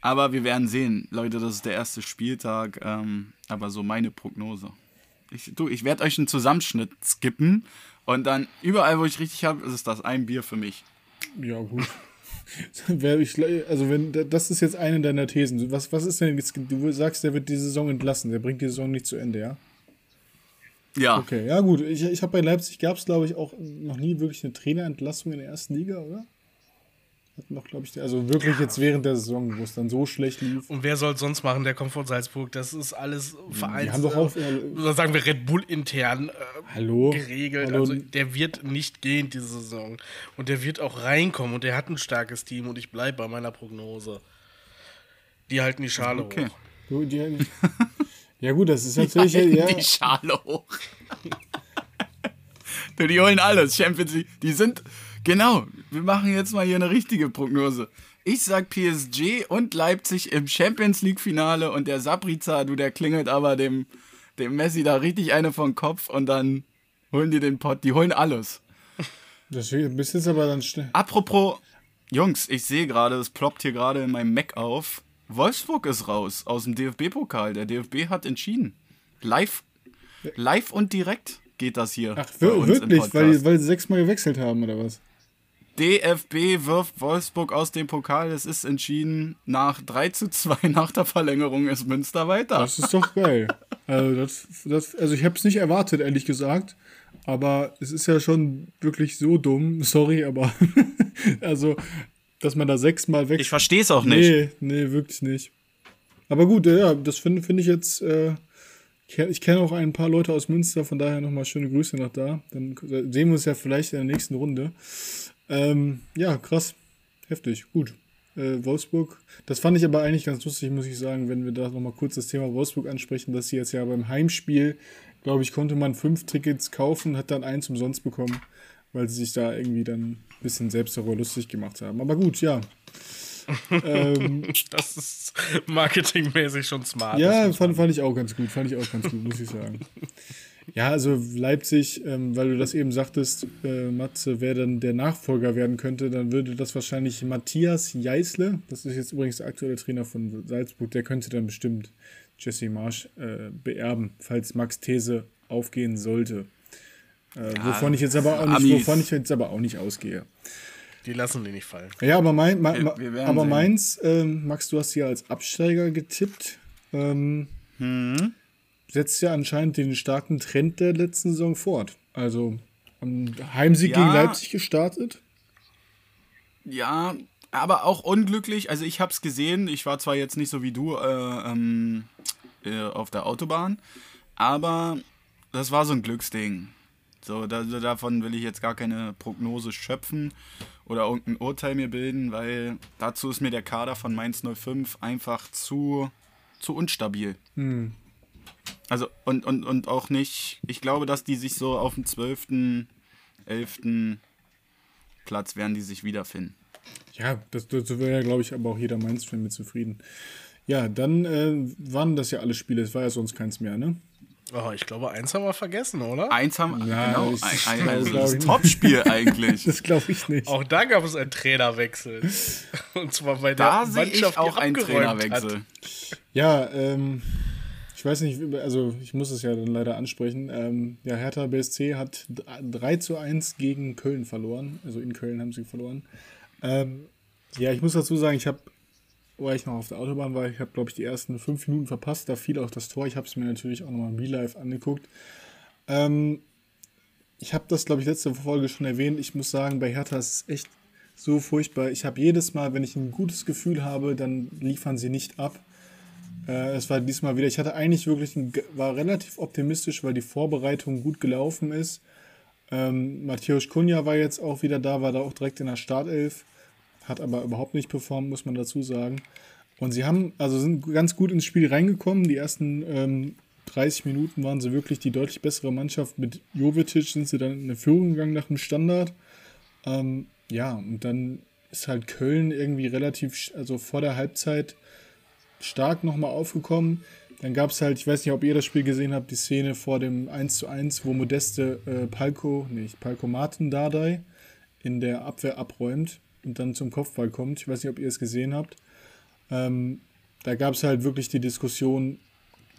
Aber wir werden sehen, Leute, das ist der erste Spieltag. Ähm, aber so meine Prognose. Ich, du, ich werde euch einen Zusammenschnitt skippen und dann überall, wo ich richtig habe, ist es das ein Bier für mich. Ja, gut. *laughs* also wenn das ist jetzt eine deiner Thesen. Was, was ist denn jetzt? Du sagst, der wird die Saison entlassen, der bringt die Saison nicht zu Ende, ja? Ja. Okay, ja gut. Ich, ich habe bei Leipzig gab es, glaube ich, auch noch nie wirklich eine Trainerentlassung in der ersten Liga, oder? Hat noch, glaube ich, also wirklich jetzt während der Saison, wo es dann so schlecht lief. Und wer soll es sonst machen? Der kommt von Salzburg. Das ist alles Vereins. Die haben doch auch, äh, oder sagen wir Red Bull intern äh, Hallo? geregelt. Hallo? Also der wird nicht gehen diese Saison. Und der wird auch reinkommen. Und der hat ein starkes Team. Und ich bleibe bei meiner Prognose. Die halten die Schale Okay. hoch. Du, die, *laughs* ja gut, das ist natürlich, ja, Die Schale hoch. *laughs* die holen alles. Champions League. Die sind. Genau. Wir machen jetzt mal hier eine richtige Prognose. Ich sag PSG und Leipzig im Champions League Finale und der Sabriza, du, der klingelt aber dem, dem Messi da richtig eine vom Kopf und dann holen die den Pott. Die holen alles. das bist jetzt aber dann schnell. Apropos, Jungs, ich sehe gerade, es ploppt hier gerade in meinem Mac auf. Wolfsburg ist raus aus dem DFB-Pokal. Der DFB hat entschieden. Live, live und direkt geht das hier. Ach, wirklich, weil, weil sie sechsmal gewechselt haben, oder was? DFB wirft Wolfsburg aus dem Pokal. Es ist entschieden. Nach 3 zu 2 nach der Verlängerung ist Münster weiter. Das ist doch geil. *laughs* also, das, das, also ich habe es nicht erwartet, ehrlich gesagt. Aber es ist ja schon wirklich so dumm. *laughs* Sorry, aber *laughs* also, dass man da sechsmal weg. Ich verstehe es auch nicht. Nee, nee, wirklich nicht. Aber gut, ja, das finde finde ich jetzt. Äh, ich kenne auch ein paar Leute aus Münster, von daher nochmal schöne Grüße nach da. Dann sehen wir uns ja vielleicht in der nächsten Runde. Ähm, ja, krass. Heftig, gut. Äh, Wolfsburg, das fand ich aber eigentlich ganz lustig, muss ich sagen, wenn wir da nochmal kurz das Thema Wolfsburg ansprechen, dass sie jetzt ja beim Heimspiel, glaube ich, konnte man fünf Tickets kaufen, hat dann eins umsonst bekommen, weil sie sich da irgendwie dann ein bisschen selbst darüber lustig gemacht haben. Aber gut, ja. *laughs* ähm, Das ist marketingmäßig schon smart. ja, Das fand, fand ich auch ganz gut, fand ich auch ganz gut, muss ich sagen. *laughs* Ja, also Leipzig, ähm, weil du das eben sagtest, äh, Matze, wer dann der Nachfolger werden könnte, dann würde das wahrscheinlich Matthias Jeißle, das ist jetzt übrigens der aktuelle Trainer von Salzburg, der könnte dann bestimmt Jesse Marsch äh, beerben, falls Max These aufgehen sollte. Äh, wovon ich jetzt aber auch nicht, wovon ich jetzt aber auch nicht ausgehe. Die lassen die nicht fallen. Ja, aber, mein, wir werden aber meins, ähm, Max, du hast hier als Absteiger getippt. Ähm, Hm? Setzt ja anscheinend den starken Trend der letzten Saison fort. Also am Heimsieg Ja. gegen Leipzig gestartet. Ja, aber auch unglücklich. Also ich habe es gesehen. Ich war zwar jetzt nicht so wie du äh, ähm, äh, auf der Autobahn, aber das war so ein Glücksding. So, da, davon will ich jetzt gar keine Prognose schöpfen oder irgendein Urteil mir bilden, weil dazu ist mir der Kader von Mainz 05 einfach zu, zu unstabil. Also, und, und, und auch nicht, ich glaube, dass die sich so auf dem 12., 11. Platz werden die sich wiederfinden. Ja, das, das wäre ja, glaube ich, aber auch jeder Mainz-Fan mit zufrieden. Ja, dann äh, waren das ja alle Spiele. Es war ja sonst keins mehr, ne? Oh, ich glaube, eins haben wir vergessen, oder? Eins haben Ja, genau, ich- ein, ein, also das. Topspiel eigentlich. *laughs* Das glaube ich nicht. Auch da gab es einen Trainerwechsel. Und zwar bei der da sehe Mannschaft, ich auch die einen Trainerwechsel. Hat. Ja, ähm, ich weiß nicht, also ich muss es ja dann leider ansprechen. Ähm, ja, Hertha BSC hat 3 zu 1 gegen Köln verloren. Also in Köln haben sie verloren. Ähm, ja, ich muss dazu sagen, ich habe, weil ich noch auf der Autobahn war, ich habe, glaube ich, die ersten fünf Minuten verpasst. Da fiel auch das Tor. Ich habe es mir natürlich auch nochmal im Real Life angeguckt. Ähm, ich habe das, glaube ich, letzte Folge schon erwähnt. Ich muss sagen, bei Hertha ist es echt so furchtbar. Ich habe jedes Mal, wenn ich ein gutes Gefühl habe, dann liefern sie nicht ab. Äh, es war diesmal wieder, ich hatte eigentlich wirklich, ein, war relativ optimistisch, weil die Vorbereitung gut gelaufen ist. Ähm, Matthäus Kunja war jetzt auch wieder da, war da auch direkt in der Startelf, hat aber überhaupt nicht performt, muss man dazu sagen. Und sie haben, also sind ganz gut ins Spiel reingekommen. Die ersten ähm, 30 Minuten waren sie wirklich die deutlich bessere Mannschaft. Mit Jovetic sind sie dann in eine Führung gegangen nach dem Standard. Ähm, ja, und dann ist halt Köln irgendwie relativ, also vor der Halbzeit stark nochmal aufgekommen. Dann gab es halt, ich weiß nicht, ob ihr das Spiel gesehen habt, die Szene vor dem 1 zu 1, wo Modeste äh, Palko, nicht Palko Martin Dardai in der Abwehr abräumt und dann zum Kopfball kommt. Ich weiß nicht, ob ihr es gesehen habt. Ähm, da gab es halt wirklich die Diskussion,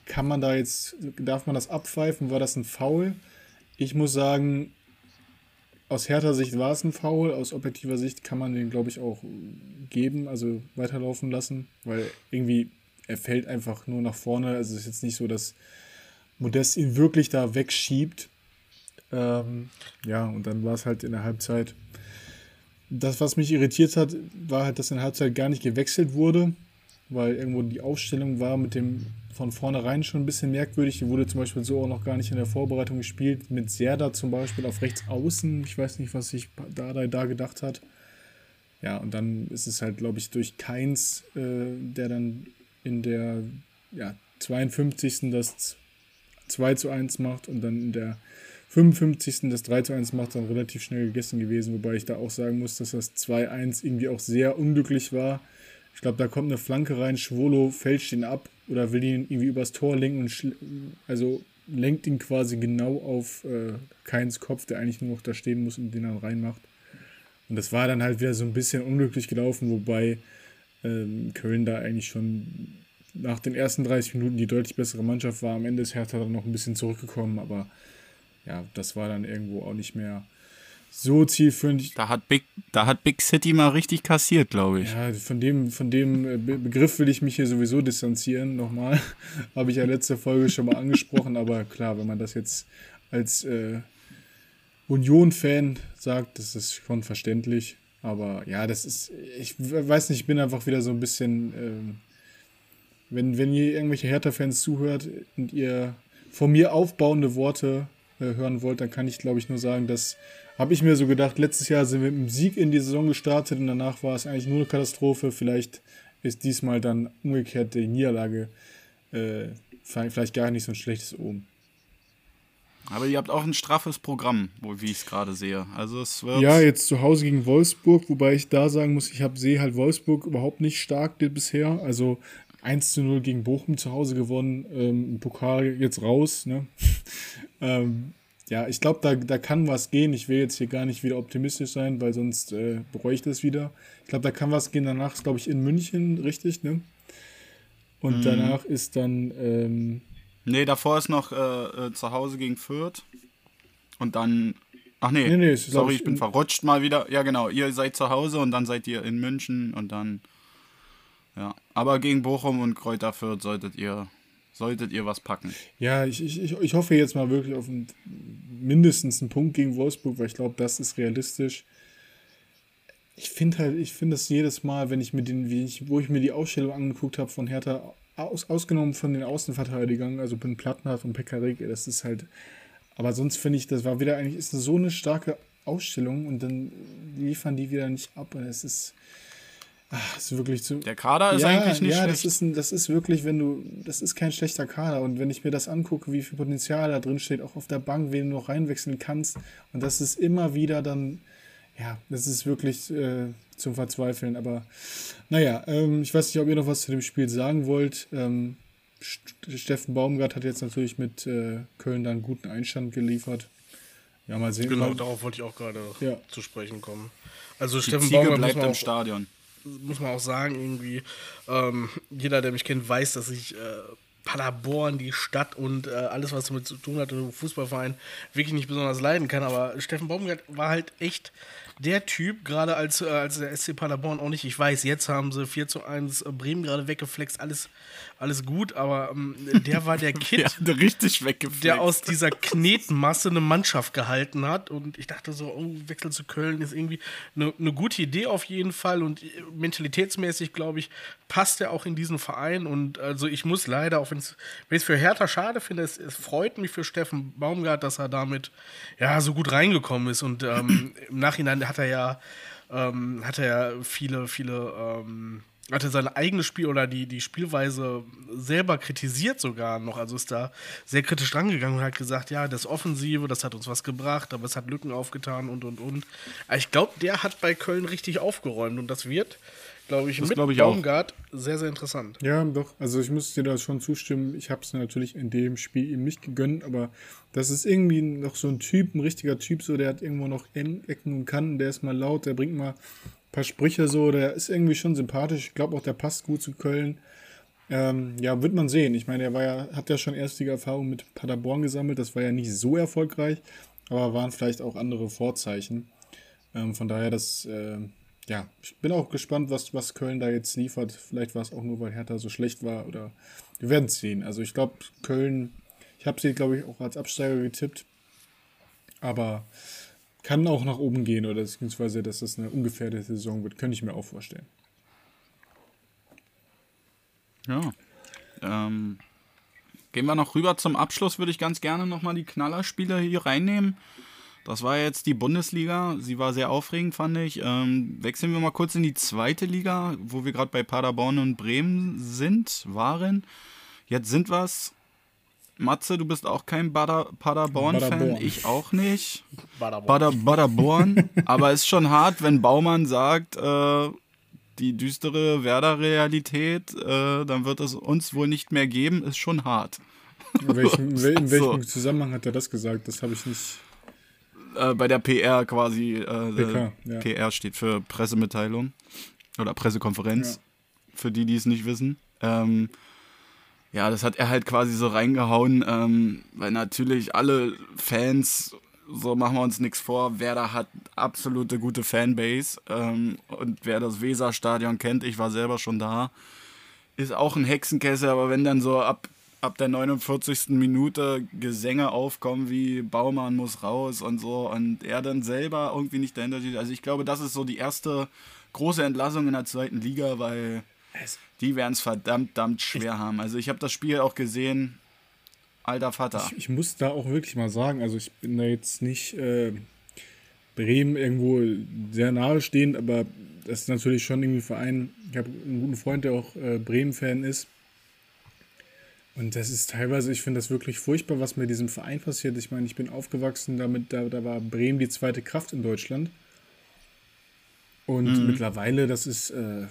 kann man da jetzt, darf man das abpfeifen? War das ein Foul? Ich muss sagen, aus härter Sicht war es ein Foul, aus objektiver Sicht kann man den, glaube ich, auch geben, also weiterlaufen lassen, weil irgendwie er fällt einfach nur nach vorne. Also es ist jetzt nicht so, dass Modest ihn wirklich da wegschiebt. Ähm, ja, und dann war es halt in der Halbzeit. das, was mich irritiert hat, war halt, dass in der Halbzeit gar nicht gewechselt wurde, weil irgendwo die Aufstellung war mit dem von vornherein schon ein bisschen merkwürdig. Die wurde zum Beispiel so auch noch gar nicht in der Vorbereitung gespielt. Mit Serda zum Beispiel auf rechts außen. Ich weiß nicht, was sich da, da gedacht hat. Ja, und dann ist es halt, glaube ich, durch Keins, äh, der dann in der ja, 52. das 2 zu 1 macht und dann in der 55. das 3 zu 1 macht, dann relativ schnell gegessen gewesen, wobei ich da auch sagen muss, dass das 2-1 irgendwie auch sehr unglücklich war. Ich glaube, da kommt eine Flanke rein, Schwolo fälscht ihn ab oder will ihn irgendwie übers Tor lenken und also lenkt ihn quasi genau auf äh, Keins Kopf, der eigentlich nur noch da stehen muss und den dann reinmacht. Und das war dann halt wieder so ein bisschen unglücklich gelaufen, wobei ähm, Köln da eigentlich schon nach den ersten 30 Minuten die deutlich bessere Mannschaft war. Am Ende ist Hertha dann noch ein bisschen zurückgekommen, aber ja, das war dann irgendwo auch nicht mehr so zielführend. Da hat Big, da hat Big City mal richtig kassiert, glaube ich. Ja, von dem, von dem äh, Begriff will ich mich hier sowieso distanzieren. Nochmal. *laughs* Habe ich ja letzte Folge schon mal angesprochen, aber klar, wenn man das jetzt als äh, Union-Fan sagt, das ist schon verständlich. Aber ja, das ist, ich weiß nicht, ich bin einfach wieder so ein bisschen, ähm, wenn, wenn ihr irgendwelche Hertha-Fans zuhört und ihr von mir aufbauende Worte äh, hören wollt, dann kann ich glaube ich nur sagen, dass habe ich mir so gedacht, letztes Jahr sind wir mit einem Sieg in die Saison gestartet und danach war es eigentlich nur eine Katastrophe. Vielleicht ist diesmal dann umgekehrt die Niederlage äh, vielleicht gar nicht so ein schlechtes Omen. Aber ihr habt auch ein straffes Programm, wo, wie ich es gerade sehe. Also es wird ja, jetzt zu Hause gegen Wolfsburg, wobei ich da sagen muss, ich habe sehe halt Wolfsburg überhaupt nicht stark bisher. Also 1 zu 0 gegen Bochum zu Hause gewonnen, ähm, Pokal jetzt raus. Ne? *laughs* ähm, ja, ich glaube, da, da kann was gehen. Ich will jetzt hier gar nicht wieder optimistisch sein, weil sonst äh, bereue ich das wieder. Ich glaube, da kann was gehen. Danach ist, glaube ich, in München, richtig, ne? Und mhm. danach ist dann ähm, Nee, davor ist noch äh, äh, zu Hause gegen Fürth. Und dann. Ach nee, nee, nee sorry, ich bin verrutscht mal wieder. Ja, genau, ihr seid zu Hause und dann seid ihr in München und dann. Ja, aber gegen Bochum und Kräuter Fürth solltet ihr, solltet ihr was packen. Ja, ich, ich, ich hoffe jetzt mal wirklich auf einen, mindestens einen Punkt gegen Wolfsburg, weil ich glaube, das ist realistisch. Ich finde halt, ich finde es jedes Mal, wenn ich mir den, ich, wo ich mir die Ausstellung angeguckt habe von Hertha aus, ausgenommen von den Außenverteidigern, also bin Plattenhardt und Pekarik, das ist halt. Aber sonst finde ich, das war wieder eigentlich ist so eine starke Ausstellung und dann liefern die wieder nicht ab. Und es ist, ach, ist wirklich zu. Der Kader ist ja, eigentlich nicht ja, schlecht. Ja, das ist, ein, das ist wirklich, wenn du, das ist kein schlechter Kader. Und wenn ich mir das angucke, wie viel Potenzial da drin steht, auch auf der Bank, wen du noch reinwechseln kannst, und das ist immer wieder dann, ja, das ist wirklich äh, zum Verzweifeln. Aber naja, ähm, ich weiß nicht, ob ihr noch was zu dem Spiel sagen wollt. Ähm, Steffen Baumgart hat jetzt natürlich mit äh, Köln da einen guten Einstand geliefert. Ja, mal sehen. Genau, mal. darauf wollte ich auch gerade ja. zu sprechen kommen. Also Die Steffen Ziege Baumgart bleibt im Stadion. Muss man auch sagen, irgendwie, ähm, jeder, der mich kennt, weiß, dass ich äh, Paderborn, die Stadt und äh, alles, was damit zu tun hat, Fußballverein, wirklich nicht besonders leiden kann. Aber Steffen Baumgart war halt echt der Typ, gerade als, äh, als der SC Paderborn auch nicht, ich weiß, jetzt haben sie 4 zu 1 Bremen gerade weggeflext, alles, alles gut, aber ähm, der war der *laughs* Kid, ja, richtig weggeflext. der aus dieser Knetmasse eine Mannschaft gehalten hat und ich dachte so, oh, Wechsel zu Köln ist irgendwie eine, eine gute Idee auf jeden Fall und äh, mentalitätsmäßig, glaube ich, passt er auch in diesen Verein und also ich muss leider, auch wenn ich es für Hertha schade finde, es, es, freut mich für Steffen Baumgart, dass er damit ja so gut reingekommen ist und ähm, im Nachhinein hat er ja, ähm, hat er ja viele, viele, ähm, hat er sein eigenes Spiel oder die, die Spielweise selber kritisiert sogar noch. Also ist da sehr kritisch rangegangen und hat gesagt, ja, das Offensive, das hat uns was gebracht, aber es hat Lücken aufgetan und und und. Aber ich glaube, der hat bei Köln richtig aufgeräumt und das wird glaube ich, das mit glaub ich Baumgart auch. sehr, sehr interessant. Ja, doch. Also ich muss dir da schon zustimmen. Ich habe es natürlich in dem Spiel ihm nicht gegönnt, aber das ist irgendwie noch so ein Typ, ein richtiger Typ, so der hat irgendwo noch Ecken und Kanten, der ist mal laut, der bringt mal ein paar Sprüche so, der ist irgendwie schon sympathisch. Ich glaube auch, der passt gut zu Köln. Ähm, ja, wird man sehen. Ich meine, er war ja, hat ja schon erstige Erfahrungen mit Paderborn gesammelt. Das war ja nicht so erfolgreich, aber waren vielleicht auch andere Vorzeichen. Ähm, von daher, das äh, ja, ich bin auch gespannt, was, was Köln da jetzt liefert. Vielleicht war es auch nur, weil Hertha so schlecht war oder wir werden es sehen. Also ich glaube, Köln, ich habe sie, glaube ich, auch als Absteiger getippt. Aber kann auch nach oben gehen oder beziehungsweise, dass das eine ungefährliche Saison wird, könnte ich mir auch vorstellen. Ja. Ähm, gehen wir noch rüber zum Abschluss, würde ich ganz gerne nochmal die Knallerspiele hier reinnehmen. Das war jetzt die Bundesliga. Sie war sehr aufregend, fand ich. Ähm, wechseln wir mal kurz in die zweite Liga, wo wir gerade bei Paderborn und Bremen sind, waren. Jetzt sind wir's. Matze, du bist auch kein Bader Paderborn-Fan, Paderborn. ich auch nicht. Baderborn. Bader Paderborn. *laughs* Aber ist schon hart, wenn Baumann sagt, äh, die düstere Werder-Realität, äh, dann wird es uns wohl nicht mehr geben, ist schon hart. In welchem, in wel- *laughs* in welchem So. Zusammenhang hat er das gesagt? Das habe ich nicht. Äh, bei der PR quasi. Äh, PK, ja. PR steht für Pressemitteilung oder Pressekonferenz, für die, die es nicht wissen. Ähm, ja, das hat er halt quasi so reingehauen, ähm, weil natürlich alle Fans, so machen wir uns nichts vor, Werder hat absolute gute Fanbase ähm, und wer das Weserstadion kennt, ich war selber schon da, ist auch ein Hexenkessel, aber wenn dann so ab, ab der 49. Minute Gesänge aufkommen wie Baumann muss raus und so und er dann selber irgendwie nicht dahinter steht. Also ich glaube, das ist so die erste große Entlassung in der zweiten Liga, weil die werden es verdammt, verdammt schwer haben. Also ich habe das Spiel auch gesehen, alter Vater. Ich, ich muss da auch wirklich mal sagen, also ich bin da jetzt nicht äh, Bremen irgendwo sehr nahe stehend, aber das ist natürlich schon irgendwie ein Verein. Ich habe einen guten Freund, der auch äh, Bremen-Fan ist. Und das ist teilweise, ich finde das wirklich furchtbar, was mit diesem Verein passiert. Ich meine, ich bin aufgewachsen damit, da, da war Bremen die zweite Kraft in Deutschland. Und mittlerweile, das ist, äh,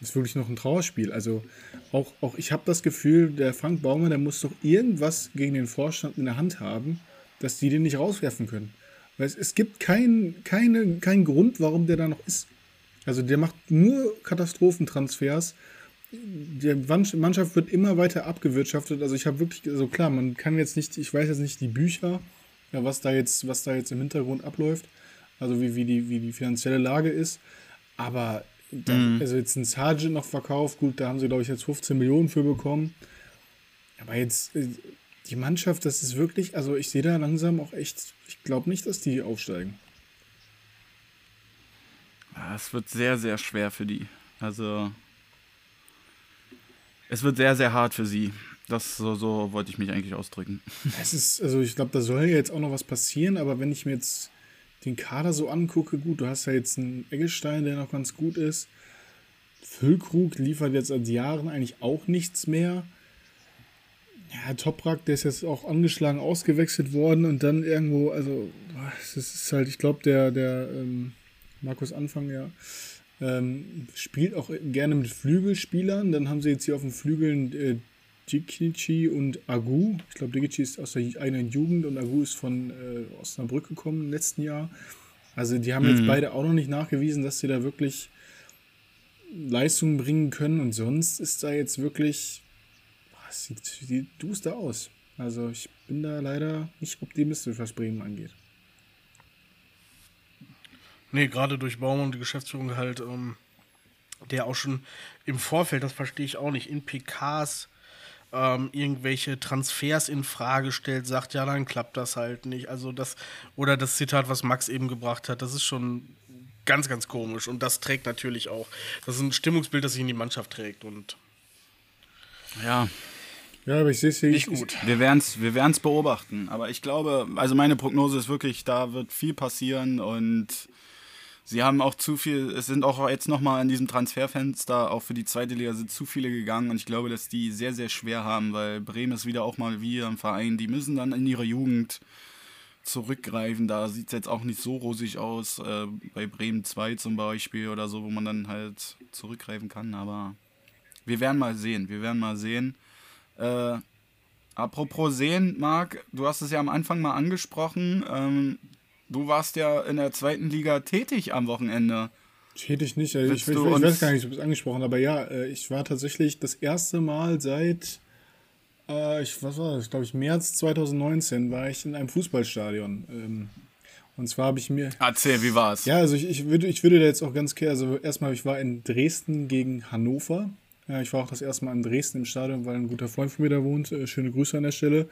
ist wirklich noch ein Trauerspiel. Also auch, auch ich habe das Gefühl, der Frank Baumann, der muss doch irgendwas gegen den Vorstand in der Hand haben, dass die den nicht rauswerfen können. Weil es, es gibt keinen keine, keinen Grund, warum der da noch ist. Also der macht nur Katastrophentransfers. Die Mann- Mannschaft wird immer weiter abgewirtschaftet. Also ich habe wirklich, also klar, man kann jetzt nicht, ich weiß jetzt nicht die Bücher, ja, was da jetzt, was da jetzt im Hintergrund abläuft, also wie, wie, die, wie die finanzielle Lage ist. Aber da, also jetzt ein Sargent noch verkauft, gut, da haben sie, glaube ich, jetzt 15 Millionen für bekommen. Aber jetzt, äh, die Mannschaft, das ist wirklich, also ich sehe da langsam auch echt, ich glaube nicht, dass die aufsteigen. Ja, es wird sehr, sehr schwer für die. Also es wird sehr, sehr hart für sie. Das so, so wollte ich mich eigentlich ausdrücken. Es ist, also ich glaube, da soll ja jetzt auch noch was passieren, aber wenn ich mir jetzt den Kader so angucke, gut, du hast ja jetzt einen Eggestein, der noch ganz gut ist. Füllkrug liefert jetzt seit Jahren eigentlich auch nichts mehr. Ja, Toprak, der ist jetzt auch angeschlagen ausgewechselt worden und dann irgendwo, also, das ist halt, ich glaube, der, der ähm, Markus Anfang, ja, ähm, spielt auch gerne mit Flügelspielern. Dann haben sie jetzt hier auf den Flügeln äh, Dikici und Agu. Ich glaube, Dikici ist aus der eigenen Jugend und Agu ist von äh, Osnabrück gekommen im letzten Jahr. Also die haben jetzt beide auch noch nicht nachgewiesen, dass sie da wirklich Leistungen bringen können. Und sonst ist da jetzt wirklich, boah, sieht, sieht duster aus. Also ich bin da leider nicht optimistisch, was Bremen angeht. Nee, gerade durch Baumann und die Geschäftsführung halt, ähm, der auch schon im Vorfeld, das verstehe ich auch nicht, in PKs ähm, irgendwelche Transfers in Frage stellt, sagt, ja, dann klappt das halt nicht. Also das, oder das Zitat, was Max eben gebracht hat, das ist schon ganz, ganz komisch. Und das trägt natürlich auch. Das ist ein Stimmungsbild, das sich in die Mannschaft trägt. Und Ja, Ja, aber ich sehe es hier nicht ich- gut. wir werden es wir werden's beobachten. Aber ich glaube, also meine Prognose ist wirklich, da wird viel passieren und sie haben auch zu viel, es sind auch jetzt nochmal in diesem Transferfenster, auch für die zweite Liga sind zu viele gegangen und ich glaube, dass die sehr, sehr schwer haben, weil Bremen ist wieder auch mal wie ein Verein, die müssen dann in ihre Jugend zurückgreifen. Da sieht es jetzt auch nicht so rosig aus, äh, bei Bremen 2 zum Beispiel oder so, wo man dann halt zurückgreifen kann, aber wir werden mal sehen, wir werden mal sehen. Äh, apropos sehen, Marc, du hast es ja am Anfang mal angesprochen. Ähm, du warst ja in der zweiten Liga tätig am Wochenende. Ich nicht. Also ich, ich, du ich weiß gar nicht, ob es angesprochen aber ja, äh, ich war tatsächlich das erste Mal seit, äh, ich, was war das, glaube ich, März 2019 war ich in einem Fußballstadion. Ähm, und zwar habe ich mir, Erzähl, wie war's? ja, also ich, ich, würde, ich würde da jetzt auch ganz klar, also erstmal, ich war in Dresden gegen Hannover. Ja, ich war auch das erste Mal in Dresden im Stadion, weil ein guter Freund von mir da wohnt. Äh, schöne Grüße an der Stelle.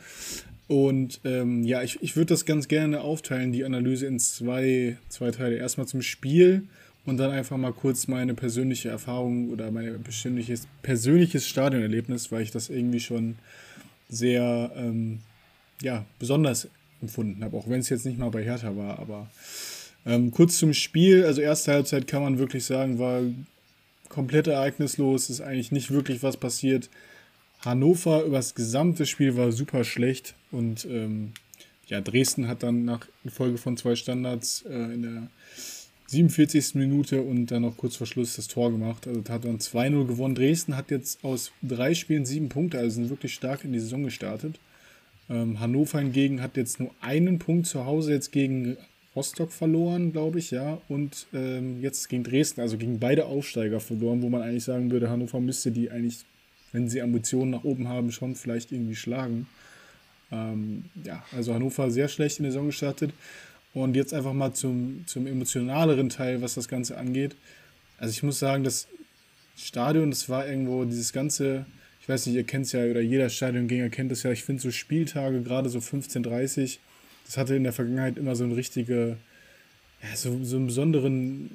Und ähm, ja, ich, ich würde das ganz gerne aufteilen, die Analyse in zwei, zwei Teile. Erstmal zum Spiel und dann einfach mal kurz meine persönliche Erfahrung oder mein persönliches, persönliches Stadionerlebnis, weil ich das irgendwie schon sehr ähm, ja, besonders empfunden habe, auch wenn es jetzt nicht mal bei Hertha war. Aber ähm, kurz zum Spiel, also erste Halbzeit kann man wirklich sagen, war komplett ereignislos, ist eigentlich nicht wirklich was passiert. Hannover über das gesamte Spiel war super schlecht und ähm, ja, Dresden hat dann nach Folge von zwei Standards äh, in der 47. Minute und dann noch kurz vor Schluss das Tor gemacht. Also hat dann 2-0 gewonnen. Dresden hat jetzt aus drei Spielen sieben Punkte, also sind wirklich stark in die Saison gestartet. Ähm, Hannover hingegen hat jetzt nur einen Punkt zu Hause jetzt gegen Rostock verloren, glaube ich, ja. Und ähm, jetzt gegen Dresden, also gegen beide Aufsteiger verloren, wo man eigentlich sagen würde, Hannover müsste die eigentlich, wenn sie Ambitionen nach oben haben, schon vielleicht irgendwie schlagen. Ähm, ja, also Hannover sehr schlecht in der Saison gestartet. Und jetzt einfach mal zum, zum emotionaleren Teil, was das Ganze angeht. Also ich muss sagen, das Stadion, das war irgendwo dieses ganze, ich weiß nicht, ihr kennt es ja, oder jeder Stadiongänger kennt es ja, ich finde so Spieltage, gerade so 15.30 das hatte in der Vergangenheit immer so einen richtige, ja, so, so einen besonderen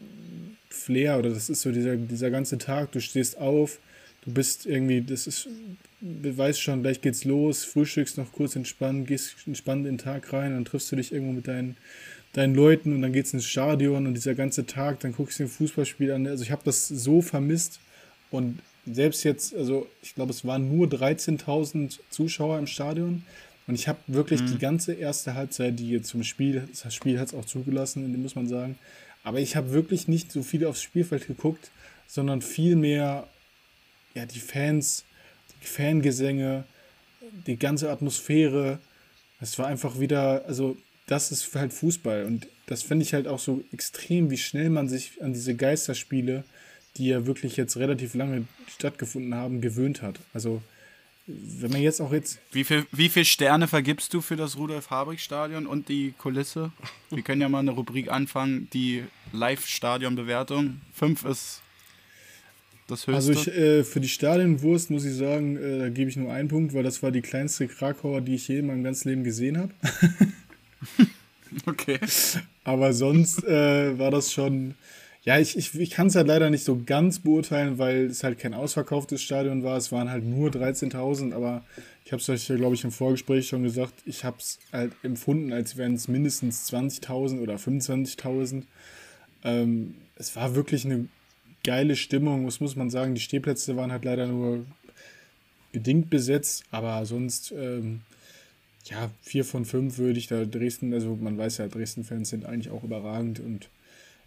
Flair, oder das ist so dieser, dieser ganze Tag, du stehst auf, du bist irgendwie, das ist, du weißt schon, gleich geht's los, frühstückst noch kurz entspannt, gehst entspannt in den Tag rein, dann triffst du dich irgendwo mit deinen, deinen Leuten und dann geht's ins Stadion und dieser ganze Tag, dann guckst du ein Fußballspiel an. Also ich habe das so vermisst und selbst jetzt, also ich glaube, es waren nur 13.000 Zuschauer im Stadion. Und ich habe wirklich mhm. die ganze erste Halbzeit, die zum Spiel, das Spiel hat es auch zugelassen, muss man sagen, aber ich habe wirklich nicht so viel aufs Spielfeld geguckt, sondern vielmehr ja, die Fans, die Fangesänge, die ganze Atmosphäre. Es war einfach wieder, also das ist halt Fußball und das finde ich halt auch so extrem, wie schnell man sich an diese Geisterspiele, die ja wirklich jetzt relativ lange stattgefunden haben, gewöhnt hat. Also wenn man jetzt auch jetzt. Wie viele wie viel Sterne vergibst du für das Rudolf-Habrig-Stadion und die Kulisse? Wir können ja mal eine Rubrik anfangen, die Live-Stadion-Bewertung. Fünf ist das höchste. Also ich, äh, für die Stadionwurst muss ich sagen, äh, da gebe ich nur einen Punkt, weil das war die kleinste Krakauer, die ich je in meinem ganzen Leben gesehen habe. *laughs* okay. Aber sonst äh, war das schon ja, ich, ich, ich kann es halt leider nicht so ganz beurteilen, weil es halt kein ausverkauftes Stadion war. Es waren halt nur 13.000, aber ich habe es euch ja, glaube ich, im Vorgespräch schon gesagt, ich habe es halt empfunden, als wären es mindestens 20.000 oder 25.000. Ähm, es war wirklich eine geile Stimmung, das muss man sagen. Die Stehplätze waren halt leider nur bedingt besetzt, aber sonst, ähm, ja, vier von fünf würde ich da Dresden, also man weiß ja, Dresden-Fans sind eigentlich auch überragend und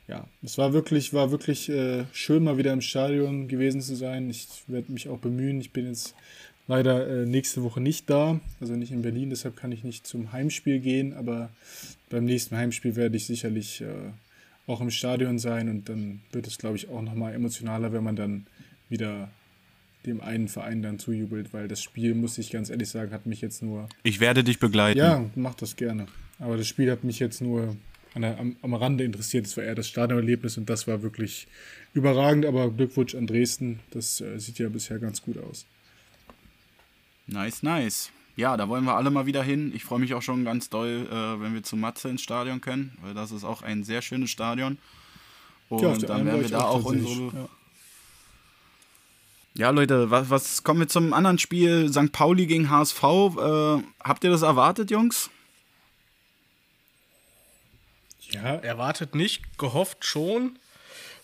ja, es war wirklich, war wirklich äh, schön, mal wieder im Stadion gewesen zu sein. Ich werde mich auch bemühen. Ich bin jetzt leider äh, nächste Woche nicht da, also nicht in Berlin, deshalb kann ich nicht zum Heimspiel gehen, aber beim nächsten Heimspiel werde ich sicherlich äh, auch im Stadion sein und dann wird es, glaube ich, auch nochmal emotionaler, wenn man dann wieder dem einen Verein dann zujubelt, weil das Spiel, muss ich ganz ehrlich sagen, hat mich jetzt nur. Ich werde dich begleiten. Ja, mach das gerne. Aber das Spiel hat mich jetzt nur der, am, am Rande interessiert. Das war eher das Stadionerlebnis und das war wirklich überragend. Aber Glückwunsch an Dresden. Das äh, sieht ja bisher ganz gut aus. Nice, nice. Ja, da wollen wir alle mal wieder hin. Ich freue mich auch schon ganz doll, äh, wenn wir zu Matze ins Stadion können, weil das ist auch ein sehr schönes Stadion. Und ja, dann werden wir da auch unsere. Ja. Ja, Leute, was, was kommen wir zum anderen Spiel? St. Pauli gegen HSV. Äh, habt ihr das erwartet, Jungs? Ja, erwartet nicht, gehofft schon.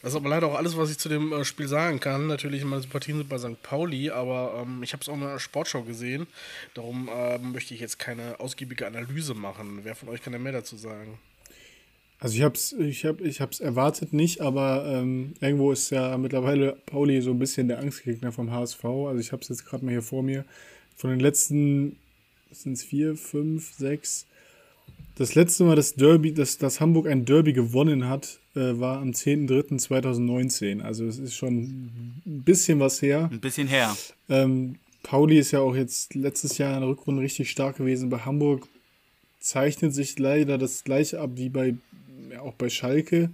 Das ist aber leider auch alles, was ich zu dem äh, Spiel sagen kann. Natürlich meine Sympathien sind bei St. Pauli, aber ähm, ich habe es auch in einer Sportschau gesehen. Darum ähm, möchte ich jetzt keine ausgiebige Analyse machen. Wer von euch kann denn mehr dazu sagen? Also ich habe es ich hab, ich erwartet nicht, aber ähm, irgendwo ist ja mittlerweile Pauli so ein bisschen der Angstgegner vom HSV. Also ich habe es jetzt gerade mal hier vor mir. Von den letzten, sind es vier, fünf, sechs, das letzte Mal, dass, Derby, dass, dass Hamburg ein Derby gewonnen hat, äh, war am 10.03.2019. Also es ist schon ein bisschen was her. Ein bisschen her. Ähm, Pauli ist ja auch jetzt letztes Jahr in der Rückrunde richtig stark gewesen. Bei Hamburg zeichnet sich leider das gleiche ab wie bei, ja, auch bei Schalke,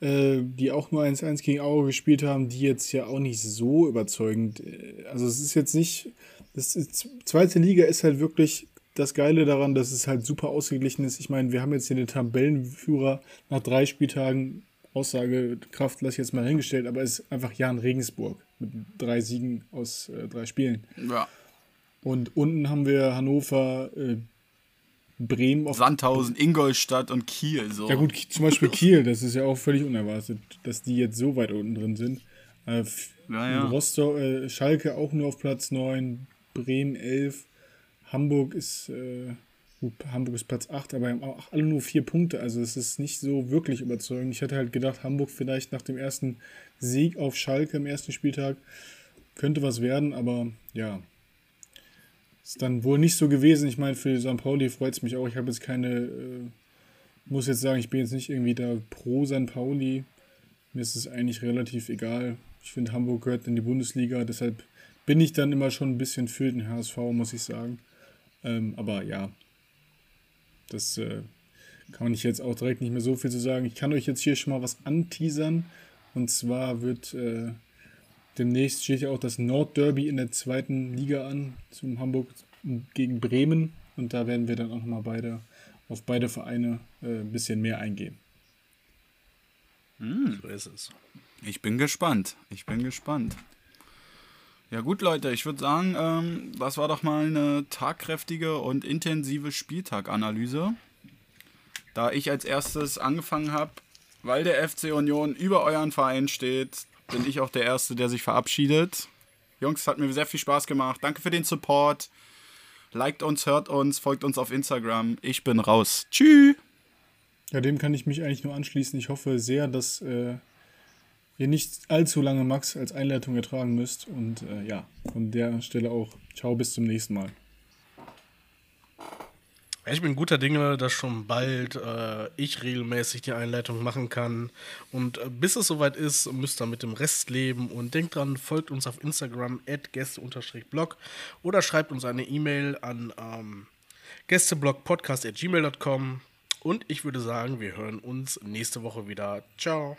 äh, die auch nur 1-1 gegen Auge gespielt haben, die jetzt ja auch nicht so überzeugend. Äh, also es ist jetzt nicht, das ist, zweite Liga ist halt wirklich das Geile daran, dass es halt super ausgeglichen ist. Ich meine, wir haben jetzt hier den Tabellenführer nach drei Spieltagen. Aussagekraft lasse ich jetzt mal hingestellt, aber es ist einfach Jan Regensburg mit drei Siegen aus äh, drei Spielen. Ja. Und unten haben wir Hannover, äh, Bremen auf. Sandhausen, Ingolstadt und Kiel. So. Ja, gut, zum Beispiel *laughs* Kiel, das ist ja auch völlig unerwartet, dass die jetzt so weit unten drin sind. Äh, Ja, ja. Rostock, äh, Schalke auch nur auf Platz 9, Bremen 11, Hamburg ist, äh, Hamburg ist Platz 8, aber haben auch alle nur vier Punkte, also es ist nicht so wirklich überzeugend. Ich hätte halt gedacht, Hamburg vielleicht nach dem ersten Sieg auf Schalke im ersten Spieltag könnte was werden, aber ja, ist dann wohl nicht so gewesen. Ich meine, für St. Pauli freut es mich auch. Ich habe jetzt keine, äh, muss jetzt sagen, ich bin jetzt nicht irgendwie da pro St. Pauli. Mir ist es eigentlich relativ egal. Ich finde, Hamburg gehört in die Bundesliga, deshalb bin ich dann immer schon ein bisschen für den HSV, muss ich sagen. Ähm, aber ja, das äh, kann ich jetzt auch direkt nicht mehr so viel zu sagen. Ich kann euch jetzt hier schon mal was anteasern. Und zwar wird äh, demnächst steht ja auch das Nordderby in der zweiten Liga an, zum Hamburg gegen Bremen. Und da werden wir dann auch nochmal beide auf beide Vereine äh, ein bisschen mehr eingehen. So ist es. Ich bin gespannt. Ich bin gespannt. Ja gut, Leute, ich würde sagen, ähm, das war doch mal eine tagkräftige und intensive Spieltaganalyse. Da ich als erstes angefangen habe, weil der FC Union über euren Verein steht, bin ich auch der Erste, der sich verabschiedet. Jungs, hat mir sehr viel Spaß gemacht. Danke für den Support. Liked uns, hört uns, folgt uns auf Instagram. Ich bin raus. Tschüss. Ja, dem kann ich mich eigentlich nur anschließen. Ich hoffe sehr, dass äh, ihr nicht allzu lange Max als Einleitung ertragen müsst. Und äh, ja, von der Stelle auch ciao, bis zum nächsten Mal. Ich bin guter Dinge, dass schon bald äh, ich regelmäßig die Einleitung machen kann. Und äh, bis es soweit ist, müsst ihr mit dem Rest leben. Und denkt dran, folgt uns auf Instagram at gäste-blog oder schreibt uns eine E-Mail an ähm, gästeblogpodcast at gmail.com. Und ich würde sagen, wir hören uns nächste Woche wieder. Ciao.